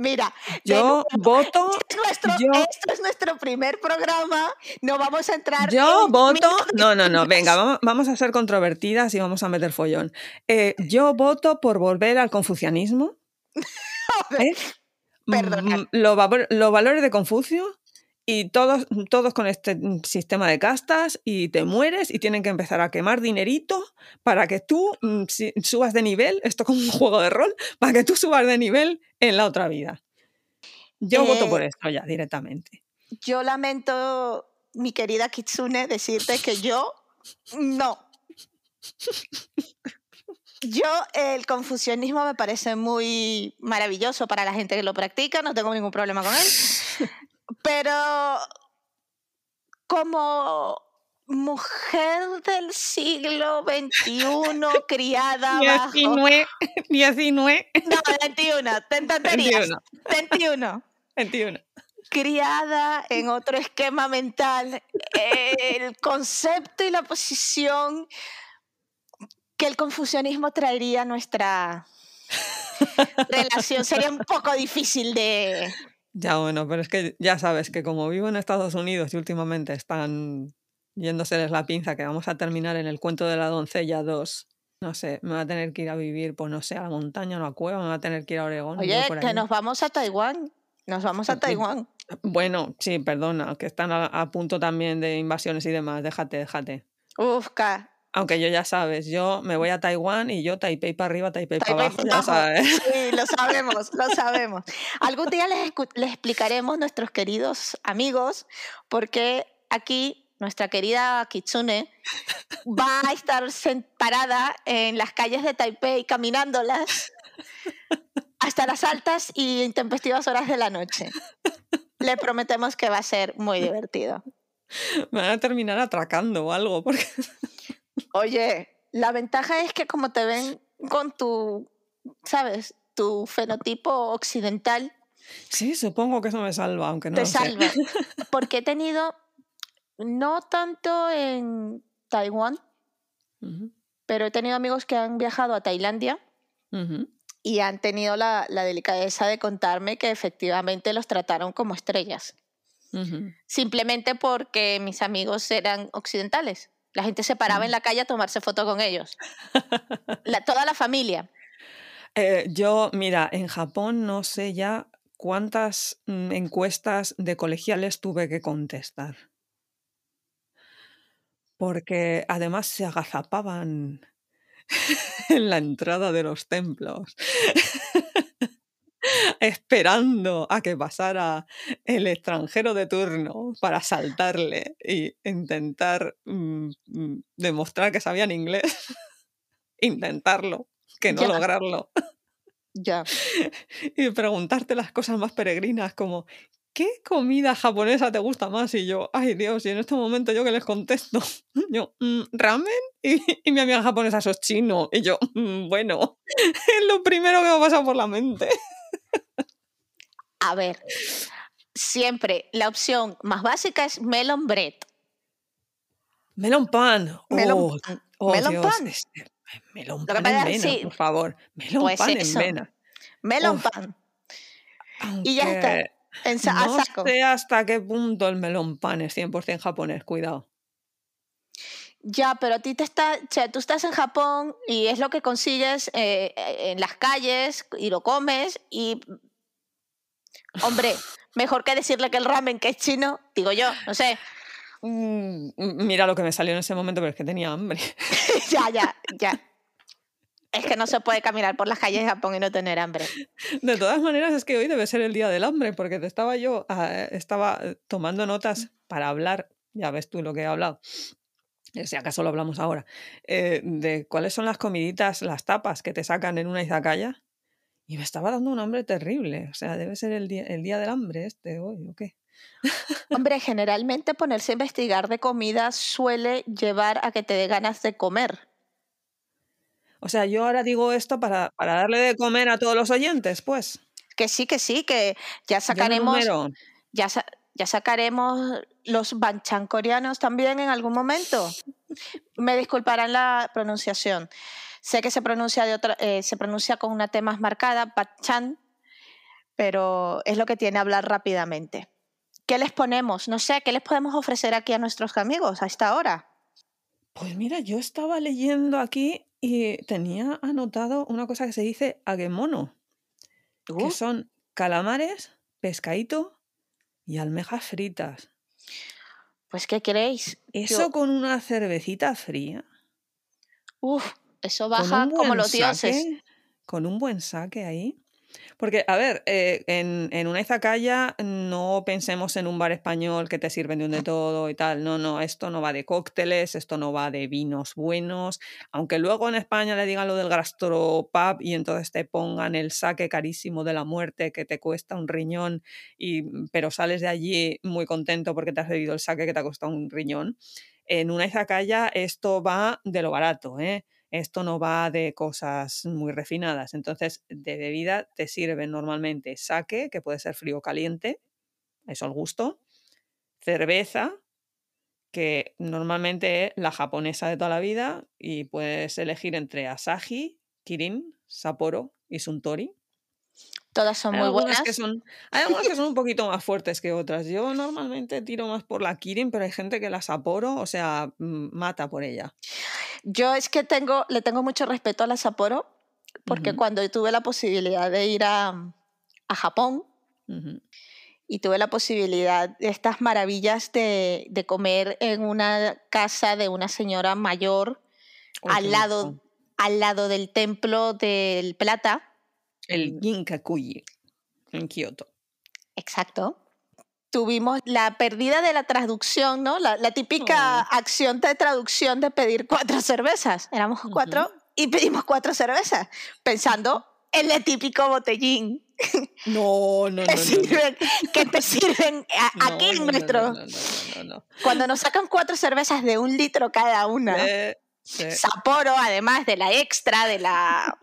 [SPEAKER 2] Mira,
[SPEAKER 1] yo voto.
[SPEAKER 2] Este es, nuestro, esto es nuestro primer programa. No vamos a entrar.
[SPEAKER 1] Yo voto. No, no, no. Venga, vamos, a ser controvertidas y vamos a meter follón. Eh, yo voto por volver al confucianismo. ¿eh?
[SPEAKER 2] Perdón.
[SPEAKER 1] Los valores de Confucio y todos, todos con este sistema de castas y te mueres y tienen que empezar a quemar dinerito para que tú mm, subas de nivel, esto como un juego de rol, para que tú subas de nivel en la otra vida. Yo voto por eh, esto ya directamente.
[SPEAKER 2] Yo lamento, mi querida Kitsune, decirte que yo no. Yo, el confucianismo me parece muy maravilloso para la gente que lo practica, no tengo ningún problema con él. Pero como mujer del siglo XXI, criada
[SPEAKER 1] 19, bajo... 19.
[SPEAKER 2] No, 21, tonterías. 21.
[SPEAKER 1] 21.
[SPEAKER 2] Criada en otro esquema mental, el concepto y la posición que el confucianismo traería a nuestra relación sería un poco difícil de,
[SPEAKER 1] ya bueno, pero es que ya sabes que como vivo en Estados Unidos y últimamente están yéndoseles la pinza que vamos a terminar en el cuento de la doncella 2, no sé, me va a tener que ir a vivir, pues no sé, a la montaña o a la cueva, me va a tener que ir a Oregón.
[SPEAKER 2] Oye, que nos vamos a Taiwán, nos vamos a Taiwán.
[SPEAKER 1] Bueno, sí, perdona, que están a, punto también de invasiones y demás, déjate, déjate.
[SPEAKER 2] Uf,
[SPEAKER 1] aunque yo ya sabes, yo me voy a Taiwán y yo Taipei para arriba, Taipei, para abajo, ya sabes.
[SPEAKER 2] Sí, lo sabemos, lo sabemos. Algún día les, les explicaremos, nuestros queridos amigos, por qué aquí nuestra querida Kitsune va a estar parada en las calles de Taipei caminándolas hasta las altas y intempestivas horas de la noche. Le prometemos que va a ser muy divertido.
[SPEAKER 1] Me van a terminar atracando o algo, porque...
[SPEAKER 2] Oye, la ventaja es que como te ven con tu, ¿sabes? Tu fenotipo occidental.
[SPEAKER 1] Sí, supongo que eso me salva, aunque no.
[SPEAKER 2] Te salva. Porque he tenido, no tanto en Taiwán, pero he tenido amigos que han viajado a Tailandia y han tenido la, delicadeza de contarme que efectivamente los trataron como estrellas. Simplemente porque mis amigos eran occidentales. La gente se paraba en la calle a tomarse fotos con ellos. toda la familia.
[SPEAKER 1] Eh, yo, mira, en Japón no sé ya cuántas mm, encuestas de colegiales tuve que contestar. porque además se agazapaban en la entrada de los templos, esperando a que pasara el extranjero de turno para saltarle e intentar mm, mm, demostrar que sabían inglés. Intentarlo, que no
[SPEAKER 2] Ya.
[SPEAKER 1] lograrlo.
[SPEAKER 2] Ya.
[SPEAKER 1] Y preguntarte las cosas más peregrinas como, ¿qué comida japonesa te gusta más? Y yo, ay Dios, y en este momento yo que les contesto, yo, "Mm, ramen, y, y mi amiga japonesa, eso es chino. Y yo, "Mm, bueno, es lo primero que me ha pasado por la mente.
[SPEAKER 2] A ver, siempre la opción más básica es melon bread.
[SPEAKER 1] Melon pan.
[SPEAKER 2] Melon
[SPEAKER 1] Oh,
[SPEAKER 2] pan.
[SPEAKER 1] oh,
[SPEAKER 2] melon
[SPEAKER 1] Dios,
[SPEAKER 2] pan.
[SPEAKER 1] melon pan en
[SPEAKER 2] es
[SPEAKER 1] vena,
[SPEAKER 2] sí,
[SPEAKER 1] por favor. Melon
[SPEAKER 2] Pues
[SPEAKER 1] pan en vena.
[SPEAKER 2] Melon
[SPEAKER 1] Uf,
[SPEAKER 2] pan. Y ya está. En
[SPEAKER 1] no sé hasta qué punto el melon pan es 100% japonés, cuidado.
[SPEAKER 2] Ya, pero a ti te está, o sea, tú estás en Japón y es lo que consigues eh, eh, en las calles y lo comes y, hombre, mejor que decirle que el ramen que es chino, digo yo, no sé,
[SPEAKER 1] Mm, Mira lo que me salió en ese momento, pero es que tenía hambre.
[SPEAKER 2] ya, ya, ya. Es que no se puede caminar por las calles de Japón y no tener hambre.
[SPEAKER 1] De todas maneras, es que hoy debe ser el día del hambre, porque te estaba yo, ah, estaba tomando notas para hablar, ya ves tú lo que he hablado, si acaso lo hablamos ahora, eh, de cuáles son las comiditas, las tapas que te sacan en una izakaya. Y me estaba dando un hambre terrible. O sea, debe ser el día, el día del hambre este hoy, ¿o qué?
[SPEAKER 2] Hombre, generalmente ponerse a investigar de comida suele llevar a que te dé ganas de comer.
[SPEAKER 1] O sea, yo ahora digo esto para, para darle de comer a todos los oyentes, pues.
[SPEAKER 2] Que sí, que sí, que ya
[SPEAKER 1] Yo
[SPEAKER 2] sacaremos, ya, sa- ya sacaremos los banchan coreanos también en algún momento. Me disculparán la pronunciación. Sé que se pronuncia de otra, eh, se pronuncia con una T más marcada, banchan, pero es lo que tiene hablar rápidamente. ¿Qué les ponemos? No sé, ¿qué les podemos ofrecer aquí a nuestros amigos a esta hora?
[SPEAKER 1] Pues mira, yo estaba leyendo aquí y tenía anotado una cosa que se dice agemono, que
[SPEAKER 2] Uh,
[SPEAKER 1] son calamares, pescadito y almejas fritas.
[SPEAKER 2] pues, ¿qué queréis?
[SPEAKER 1] Eso
[SPEAKER 2] Yo,
[SPEAKER 1] con una cervecita fría,
[SPEAKER 2] uf, eso baja como los dioses.
[SPEAKER 1] con un buen saque ahí. Porque, a ver, eh, en, en una izakaya no pensemos en un bar español que te sirven de un de todo y tal. No, no, esto no va de cócteles, esto no va de vinos buenos. Aunque luego en España le digan lo del gastropub y entonces te pongan el saque carísimo de la muerte que te cuesta un riñón, y, pero sales de allí muy contento porque te has bebido el saque que te ha costado un riñón. En una izakaya esto va de lo barato, ¿eh? Esto no va de cosas muy refinadas. Entonces, de bebida te sirven normalmente sake, que puede ser frío o caliente, eso al gusto, cerveza, que normalmente es la japonesa de toda la vida, y puedes elegir entre Asahi, Kirin, Sapporo y Suntory.
[SPEAKER 2] Todas son
[SPEAKER 1] Hay
[SPEAKER 2] muy buenas.
[SPEAKER 1] que son, hay algunas que son un poquito más fuertes que otras. Yo normalmente tiro más por la Kirin, pero hay gente que la Sapporo, o sea, mm, mata por ella.
[SPEAKER 2] Yo es que tengo, le tengo mucho respeto a la Sapporo, porque
[SPEAKER 1] Ujú,
[SPEAKER 2] cuando tuve la posibilidad de ir a, a Japón
[SPEAKER 1] ujú.
[SPEAKER 2] y tuve la posibilidad de estas maravillas de, de comer en una casa de una señora mayor
[SPEAKER 1] Oh,
[SPEAKER 2] al lado, al lado del templo del Plata,
[SPEAKER 1] El Ginkakuji en Kioto.
[SPEAKER 2] exacto. Tuvimos la pérdida de la traducción, ¿no? La, la típica
[SPEAKER 1] Oh.
[SPEAKER 2] acción de traducción de pedir cuatro cervezas. Éramos cuatro y pedimos cuatro cervezas, pensando en el típico botellín
[SPEAKER 1] No, no, no, no, no.
[SPEAKER 2] sirven, que te sirven a-
[SPEAKER 1] No,
[SPEAKER 2] aquí en
[SPEAKER 1] no, no,
[SPEAKER 2] nuestro.
[SPEAKER 1] no, no, no, no, no.
[SPEAKER 2] Cuando nos sacan cuatro cervezas de un litro cada una.
[SPEAKER 1] Sí, sí.
[SPEAKER 2] Sapporo, además de la extra, de la...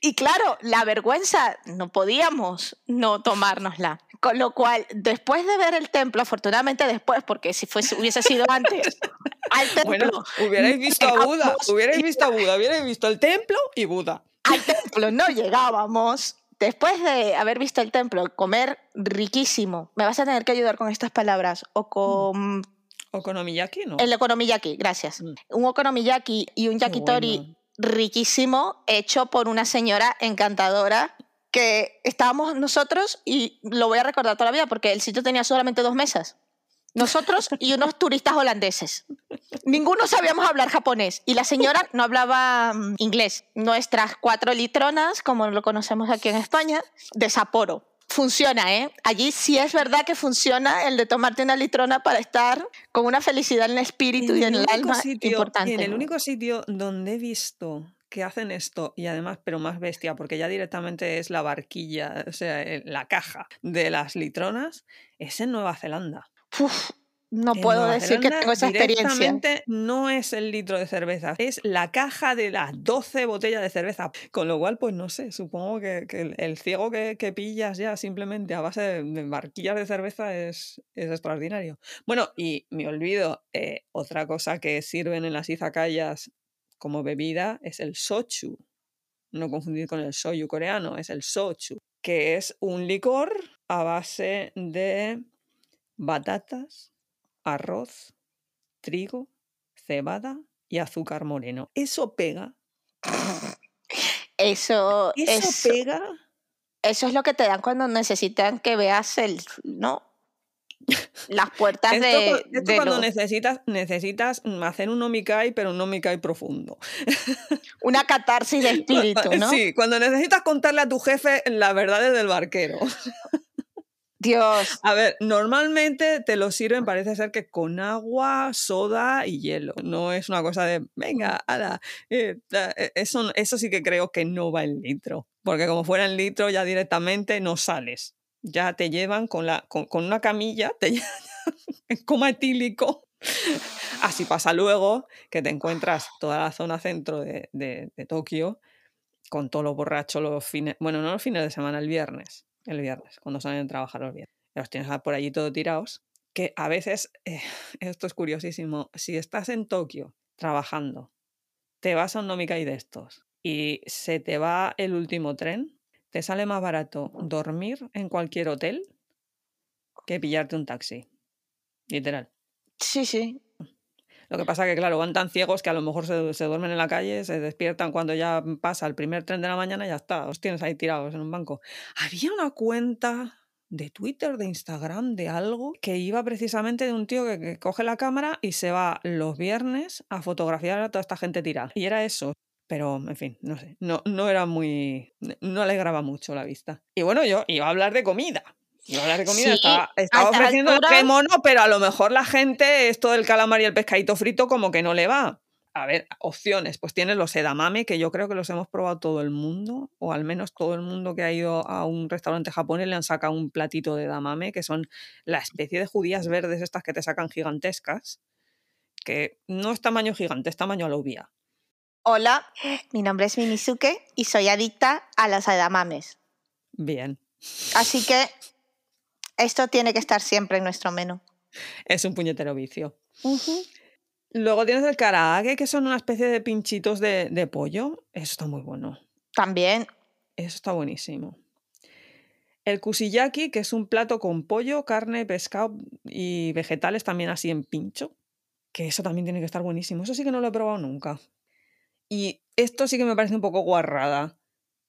[SPEAKER 2] Y claro, la vergüenza, no podíamos no tomárnosla. Con lo cual, después de ver el templo, afortunadamente después, porque si fuese, hubiese sido antes, al
[SPEAKER 1] Bueno,
[SPEAKER 2] templo,
[SPEAKER 1] hubierais visto a Buda, hubierais visto a Buda, hubierais visto el templo y Buda.
[SPEAKER 2] al templo no llegábamos. Después de haber visto el templo, comer riquísimo. Me vas a tener que ayudar con estas palabras. O con
[SPEAKER 1] Okonomiyaki, ¿no?
[SPEAKER 2] el okonomiyaki, gracias.
[SPEAKER 1] Mm.
[SPEAKER 2] Un okonomiyaki y un yakitori
[SPEAKER 1] bueno.
[SPEAKER 2] riquísimo hecho por una señora encantadora que estábamos nosotros y lo voy a recordar toda la vida porque el sitio tenía solamente dos mesas Nosotros y unos turistas holandeses. Ninguno sabíamos hablar japonés y la señora no hablaba mm, inglés. Nuestras cuatro litronas, como lo conocemos aquí en España, de Sapporo. Funciona, ¿eh? Allí sí es verdad que funciona el de tomarte una litrona para estar con una felicidad en el espíritu y en el alma importante.
[SPEAKER 1] En el único sitio donde he visto que hacen esto y además, pero más bestia, porque ya directamente es la barquilla, o sea, la caja de las litronas, es en Nueva Zelanda.
[SPEAKER 2] No puedo decir que tengo esa experiencia.
[SPEAKER 1] No es el litro de cerveza, es la caja de las 12 botellas de cerveza. Con lo cual, pues no sé, supongo que, el, ciego que, pillas ya simplemente a base de, barquillas de cerveza es, extraordinario. Bueno, y me olvido, eh, otra cosa que sirven en las izakayas como bebida es el sochu. No confundir con el soyu coreano, es el sochu, que es un licor a base de batatas, arroz, trigo, cebada y azúcar moreno. Eso pega.
[SPEAKER 2] Eso,
[SPEAKER 1] eso, pega.
[SPEAKER 2] Eso es lo que te dan cuando necesitan que veas el, ¿no? las puertas de.
[SPEAKER 1] Esto cuando necesitas, necesitas hacer un omikai, pero un omikai profundo.
[SPEAKER 2] Una catarsis de espíritu, ¿no?
[SPEAKER 1] Sí, cuando necesitas contarle a tu jefe las verdades del barquero.
[SPEAKER 2] Dios.
[SPEAKER 1] A ver, normalmente te lo sirven, parece ser que con agua, soda y hielo. No es una cosa de, venga, ala. Eh, eh, eso, eso sí que creo que no va en litro. Porque como fuera en litro, ya directamente no sales. Ya te llevan con, la, con, una camilla, te llevan en coma etílico. Así pasa luego que te encuentras toda la zona centro de, de, de Tokio con todos los borrachos los fines, bueno, no los fines de semana, el viernes el viernes, cuando salen a trabajar los viernes. Los tienes por allí todo tirados, que a veces, eh, esto es curiosísimo, si estás en Tokio trabajando, te vas a un Nomikai de estos y se te va el último tren, te sale más barato dormir en cualquier hotel que pillarte un taxi. Literal.
[SPEAKER 2] Sí, sí.
[SPEAKER 1] Lo que pasa que, claro, van tan ciegos que a lo mejor se, se, duermen en la calle, se despiertan cuando ya pasa el primer tren de la mañana y ya está, los tienes ahí tirados en un banco. Había una cuenta de Twitter, de Instagram, de algo, que iba precisamente de un tío que, coge la cámara y se va los viernes a fotografiar a toda esta gente tirada. Y era eso. Pero, en fin, no sé, no, no era muy... no alegraba mucho la vista. Y bueno, yo iba a hablar de comida. No hablar de comida, estaba, ofreciendo el mono, pero a lo mejor la gente, esto del calamar y el pescadito frito, como que no le va. A ver, opciones. Pues tienes los edamame, que yo creo que los hemos probado todo el mundo, o al menos todo el mundo que ha ido a un restaurante japonés le han sacado un platito de edamame, que son la especie de judías verdes estas que te sacan gigantescas, que no es tamaño gigante, es tamaño alubia.
[SPEAKER 2] Hola, mi nombre es Minisuke y soy adicta a las edamames.
[SPEAKER 1] Bien.
[SPEAKER 2] Así que esto tiene que estar siempre en nuestro menú.
[SPEAKER 1] Es un puñetero vicio. Luego tienes el karaage, que son una especie de pinchitos de, pollo. Eso está muy bueno.
[SPEAKER 2] También.
[SPEAKER 1] Eso está buenísimo. El kusiyaki, que es un plato con pollo, carne, pescado y vegetales también así en pincho. Que eso también tiene que estar buenísimo. Eso sí que no lo he probado nunca. Y esto sí que me parece un poco guarrada.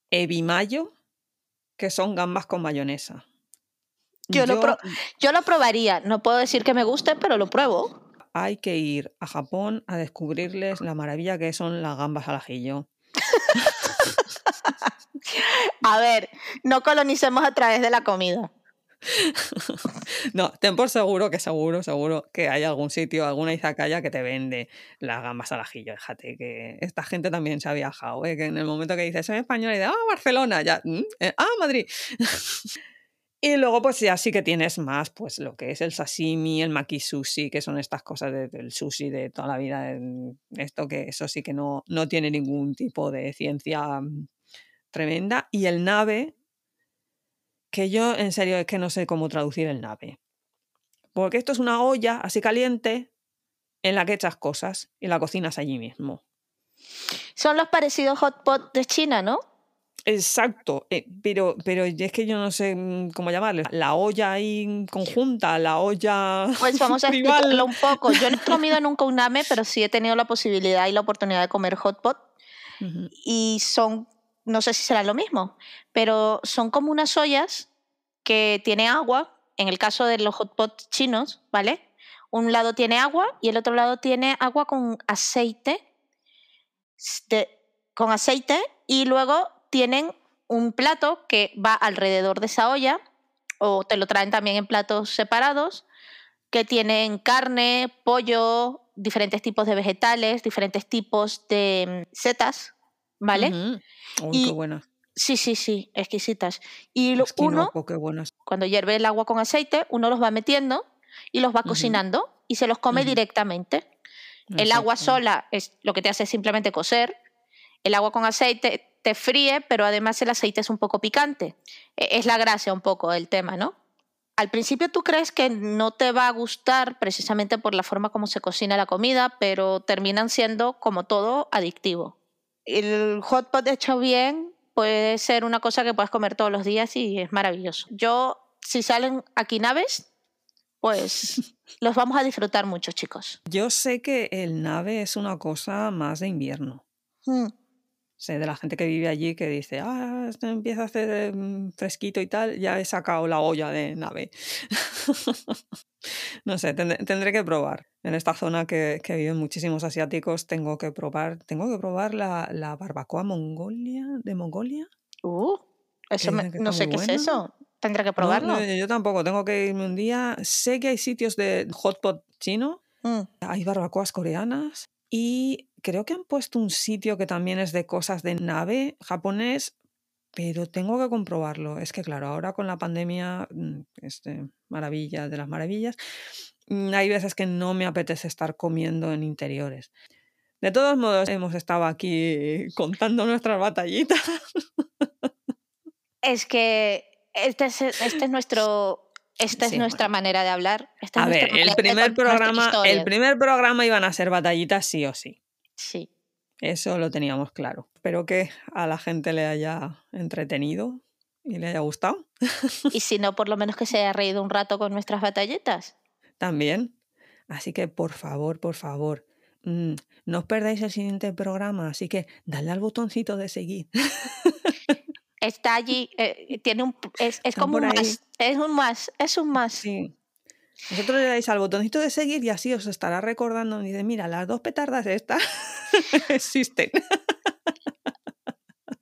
[SPEAKER 1] Ebimayo, que son gambas con mayonesa.
[SPEAKER 2] Yo, Lo yo lo probaría. No puedo decir que me guste, pero lo pruebo.
[SPEAKER 1] Hay que ir a Japón a descubrirles la maravilla que son las gambas al ajillo.
[SPEAKER 2] a ver, no colonicemos a través de la comida.
[SPEAKER 1] no, ten por seguro que seguro, seguro que hay algún sitio, alguna izakaya que te vende las gambas al ajillo. Déjate que esta gente también se ha viajado, ¿eh? que en el momento que dices soy español y de ah, Barcelona, ya, mm, eh, ah, Madrid. Y luego, pues ya sí que tienes más, pues lo que es el sashimi, el maki sushi, que son estas cosas del sushi de toda la vida. Esto que eso sí que no, no tiene ningún tipo de ciencia mm, tremenda. Y el nave, que yo en serio es que no sé cómo traducir el nave. Porque esto es una olla así caliente en la que echas cosas y la cocinas allí mismo.
[SPEAKER 2] Son los parecidos hot pot de China, ¿no?
[SPEAKER 1] Exacto, eh, pero, pero es que yo no sé mm, cómo llamarle. La olla ahí conjunta, la olla.
[SPEAKER 2] Pues vamos a explicarlo un poco. Yo no he comido nunca un name, pero sí he tenido la posibilidad y la oportunidad de comer hot pot. Y son, no sé si será lo mismo, pero son como unas ollas que tiene agua, en el caso de los hot pot chinos, ¿vale? Un lado tiene agua y el otro lado tiene agua con aceite, con aceite y luego tienen un plato que va alrededor de esa olla o te lo traen también en platos separados que tienen carne, pollo, diferentes tipos de vegetales, diferentes tipos de mm, setas, ¿vale?
[SPEAKER 1] qué buenas.
[SPEAKER 2] Sí, sí, sí, exquisitas. Y uno, cuando hierve el agua con aceite, uno los va metiendo y los va cocinando y se los come directamente. El agua sola es lo que te hace simplemente cocer. El agua con aceite te fríe, pero además el aceite es un poco picante. E, es la gracia un poco del tema, ¿no? Al principio tú crees que no te va a gustar precisamente por la forma como se cocina la comida, pero terminan siendo, como todo, adictivo. El hot pot hecho bien puede ser una cosa que puedes comer todos los días y es maravilloso. Yo, si salen aquí naves, pues los vamos a disfrutar mucho, chicos.
[SPEAKER 1] Yo sé que el nave es una cosa más de invierno. Mm sé de la gente que vive allí que dice, ah, esto empieza a hacer mm, fresquito y tal, ya he sacado la olla de nave. no sé, tendré que probar. En esta zona que, que, viven muchísimos asiáticos, tengo que probar, tengo que probar la, la barbacoa Mongolia, de Mongolia.
[SPEAKER 2] Uh, eso no sé qué es eso. Tendré que probarlo.
[SPEAKER 1] yo tampoco, tengo que irme un día. Sé que hay sitios de hotpot chino, mm. hay barbacoas coreanas y creo que han puesto un sitio que también es de cosas de nave japonés, pero tengo que comprobarlo. Es que claro, ahora con la pandemia, mm, este, maravilla de las maravillas, mm, hay veces que no me apetece estar comiendo en interiores. De todos modos, hemos estado aquí contando nuestras batallitas.
[SPEAKER 2] Es que este es, este es nuestro esta es nuestra manera de hablar.
[SPEAKER 1] a ver, el primer, programa, el primer programa iban a ser batallitas sí o sí.
[SPEAKER 2] Sí.
[SPEAKER 1] Eso lo teníamos claro. Espero que a la gente le haya entretenido y le haya gustado.
[SPEAKER 2] Y si no, por lo menos que se haya reído un rato con nuestras batalletas.
[SPEAKER 1] También. Así que, por favor, por favor, mm, no os perdáis el siguiente programa. Así que dale al botoncito de seguir.
[SPEAKER 2] Está allí, eh, tiene un, es, como un más. Es un más, es un más.
[SPEAKER 1] Sí. Vosotros le dais al botoncito de seguir y así os estará recordando. Y dice, mira, las dos petardas estas existen.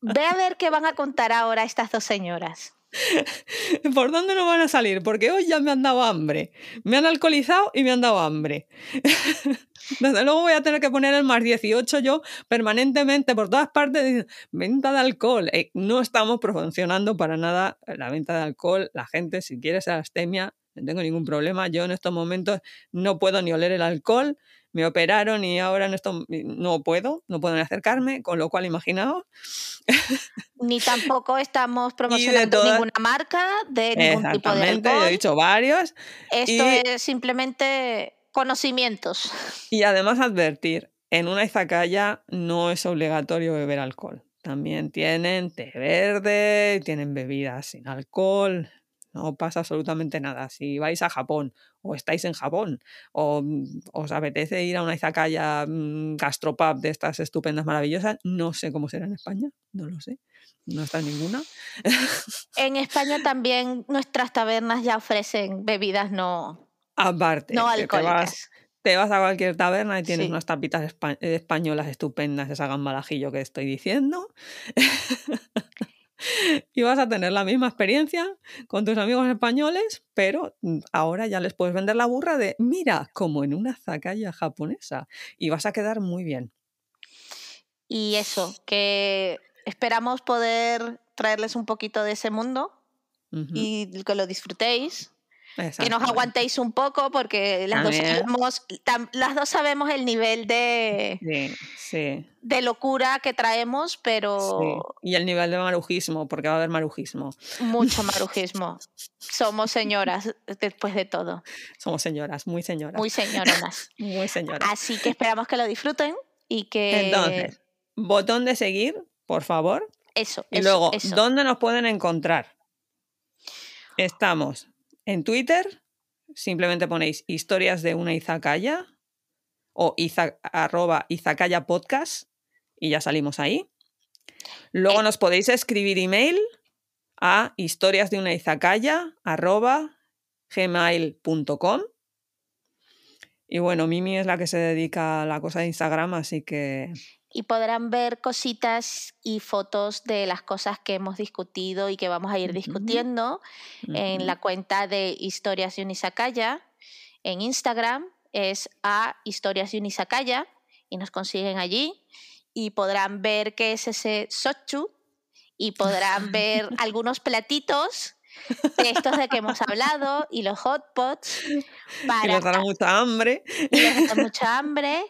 [SPEAKER 2] Ve a ver qué van a contar ahora estas dos señoras.
[SPEAKER 1] ¿Por dónde no van a salir? Porque hoy ya me han dado hambre. Me han alcoholizado y me han dado hambre. Desde luego voy a tener que poner el más 18 yo permanentemente por todas partes. Venta de alcohol. Eh, no estamos promocionando para nada la venta de alcohol. La gente, si quiere ser astemia, no tengo ningún problema. Yo en estos momentos no puedo ni oler el alcohol, me operaron y ahora en esto no puedo, no puedo ni acercarme, con lo cual imaginaos.
[SPEAKER 2] Ni tampoco estamos promocionando ninguna marca de ningún tipo de alcohol.
[SPEAKER 1] he dicho varios.
[SPEAKER 2] Esto es simplemente conocimientos.
[SPEAKER 1] Y además advertir, en una izakaya no es obligatorio beber alcohol. También tienen té verde, tienen bebidas sin alcohol, no pasa absolutamente nada. Si vais a Japón o estáis en Japón o mm, os apetece ir a una izakaya mm, gastropub de estas estupendas, maravillosas, no sé cómo será en España, no lo sé. No está ninguna.
[SPEAKER 2] En España también nuestras tabernas ya ofrecen bebidas no,
[SPEAKER 1] Aparte,
[SPEAKER 2] no alcohólicas.
[SPEAKER 1] Te vas, a cualquier taberna y tienes unas tapitas españolas estupendas, esa gambalajillo que estoy diciendo. y vas a tener la misma experiencia con tus amigos españoles, pero ahora ya les puedes vender la burra de, mira, como en una zacaya japonesa, y vas a quedar muy bien.
[SPEAKER 2] Y eso, que esperamos poder traerles un poquito de ese mundo y que lo disfrutéis que nos aguantéis un poco porque las dos, sabemos, las dos sabemos el nivel de, de locura que traemos, pero...
[SPEAKER 1] Y el nivel de marujismo, porque va a haber marujismo.
[SPEAKER 2] Mucho marujismo. Somos señoras después de todo.
[SPEAKER 1] Somos señoras, muy señoras.
[SPEAKER 2] Muy señoronas.
[SPEAKER 1] muy señoras.
[SPEAKER 2] Así que esperamos que lo disfruten y que...
[SPEAKER 1] Entonces, botón de seguir, por favor.
[SPEAKER 2] Eso.
[SPEAKER 1] Y luego, ¿dónde nos pueden encontrar? Estamos en Twitter simplemente ponéis historias de una izakaya o arroba izakaya podcast y ya salimos ahí. Luego eh. nos podéis escribir email a historias de una izakaya arroba gmail.com Y bueno, Mimi es la que se dedica a la cosa de Instagram, así que...
[SPEAKER 2] Y podrán ver cositas y fotos de las cosas que hemos discutido y que vamos a ir discutiendo en la cuenta de Historias de Unisacaya. En Instagram es a Historias de Unisacaya y nos consiguen allí. Y podrán ver qué es ese sochu y podrán ver algunos platitos estos de que hemos hablado y los hot pots
[SPEAKER 1] para les dará mucha hambre
[SPEAKER 2] y les dará mucha hambre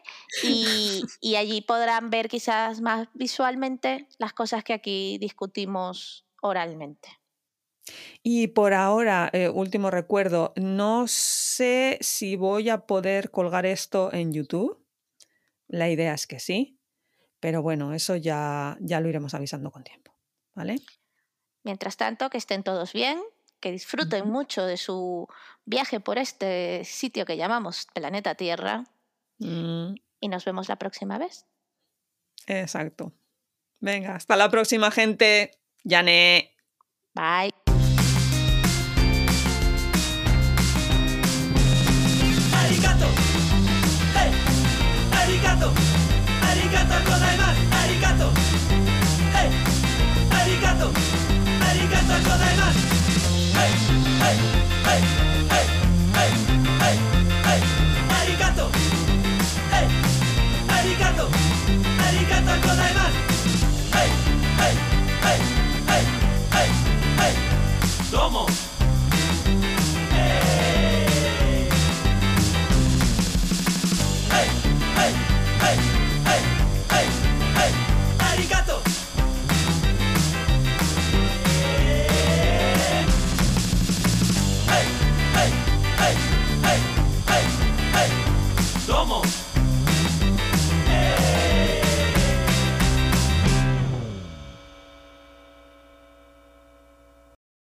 [SPEAKER 2] y, y, allí podrán ver quizás más visualmente las cosas que aquí discutimos oralmente.
[SPEAKER 1] Y por ahora, eh, último recuerdo, no sé si voy a poder colgar esto en YouTube. La idea es que sí, pero bueno, eso ya, ya lo iremos avisando con tiempo. ¿Vale?
[SPEAKER 2] Mientras tanto, que estén todos bien, que disfruten mucho de su viaje por este sitio que llamamos planeta Tierra. Mm. Y nos vemos la próxima vez.
[SPEAKER 1] Exacto. Venga, hasta la próxima, gente. Yane.
[SPEAKER 2] Bye.
[SPEAKER 3] ありがとうございます。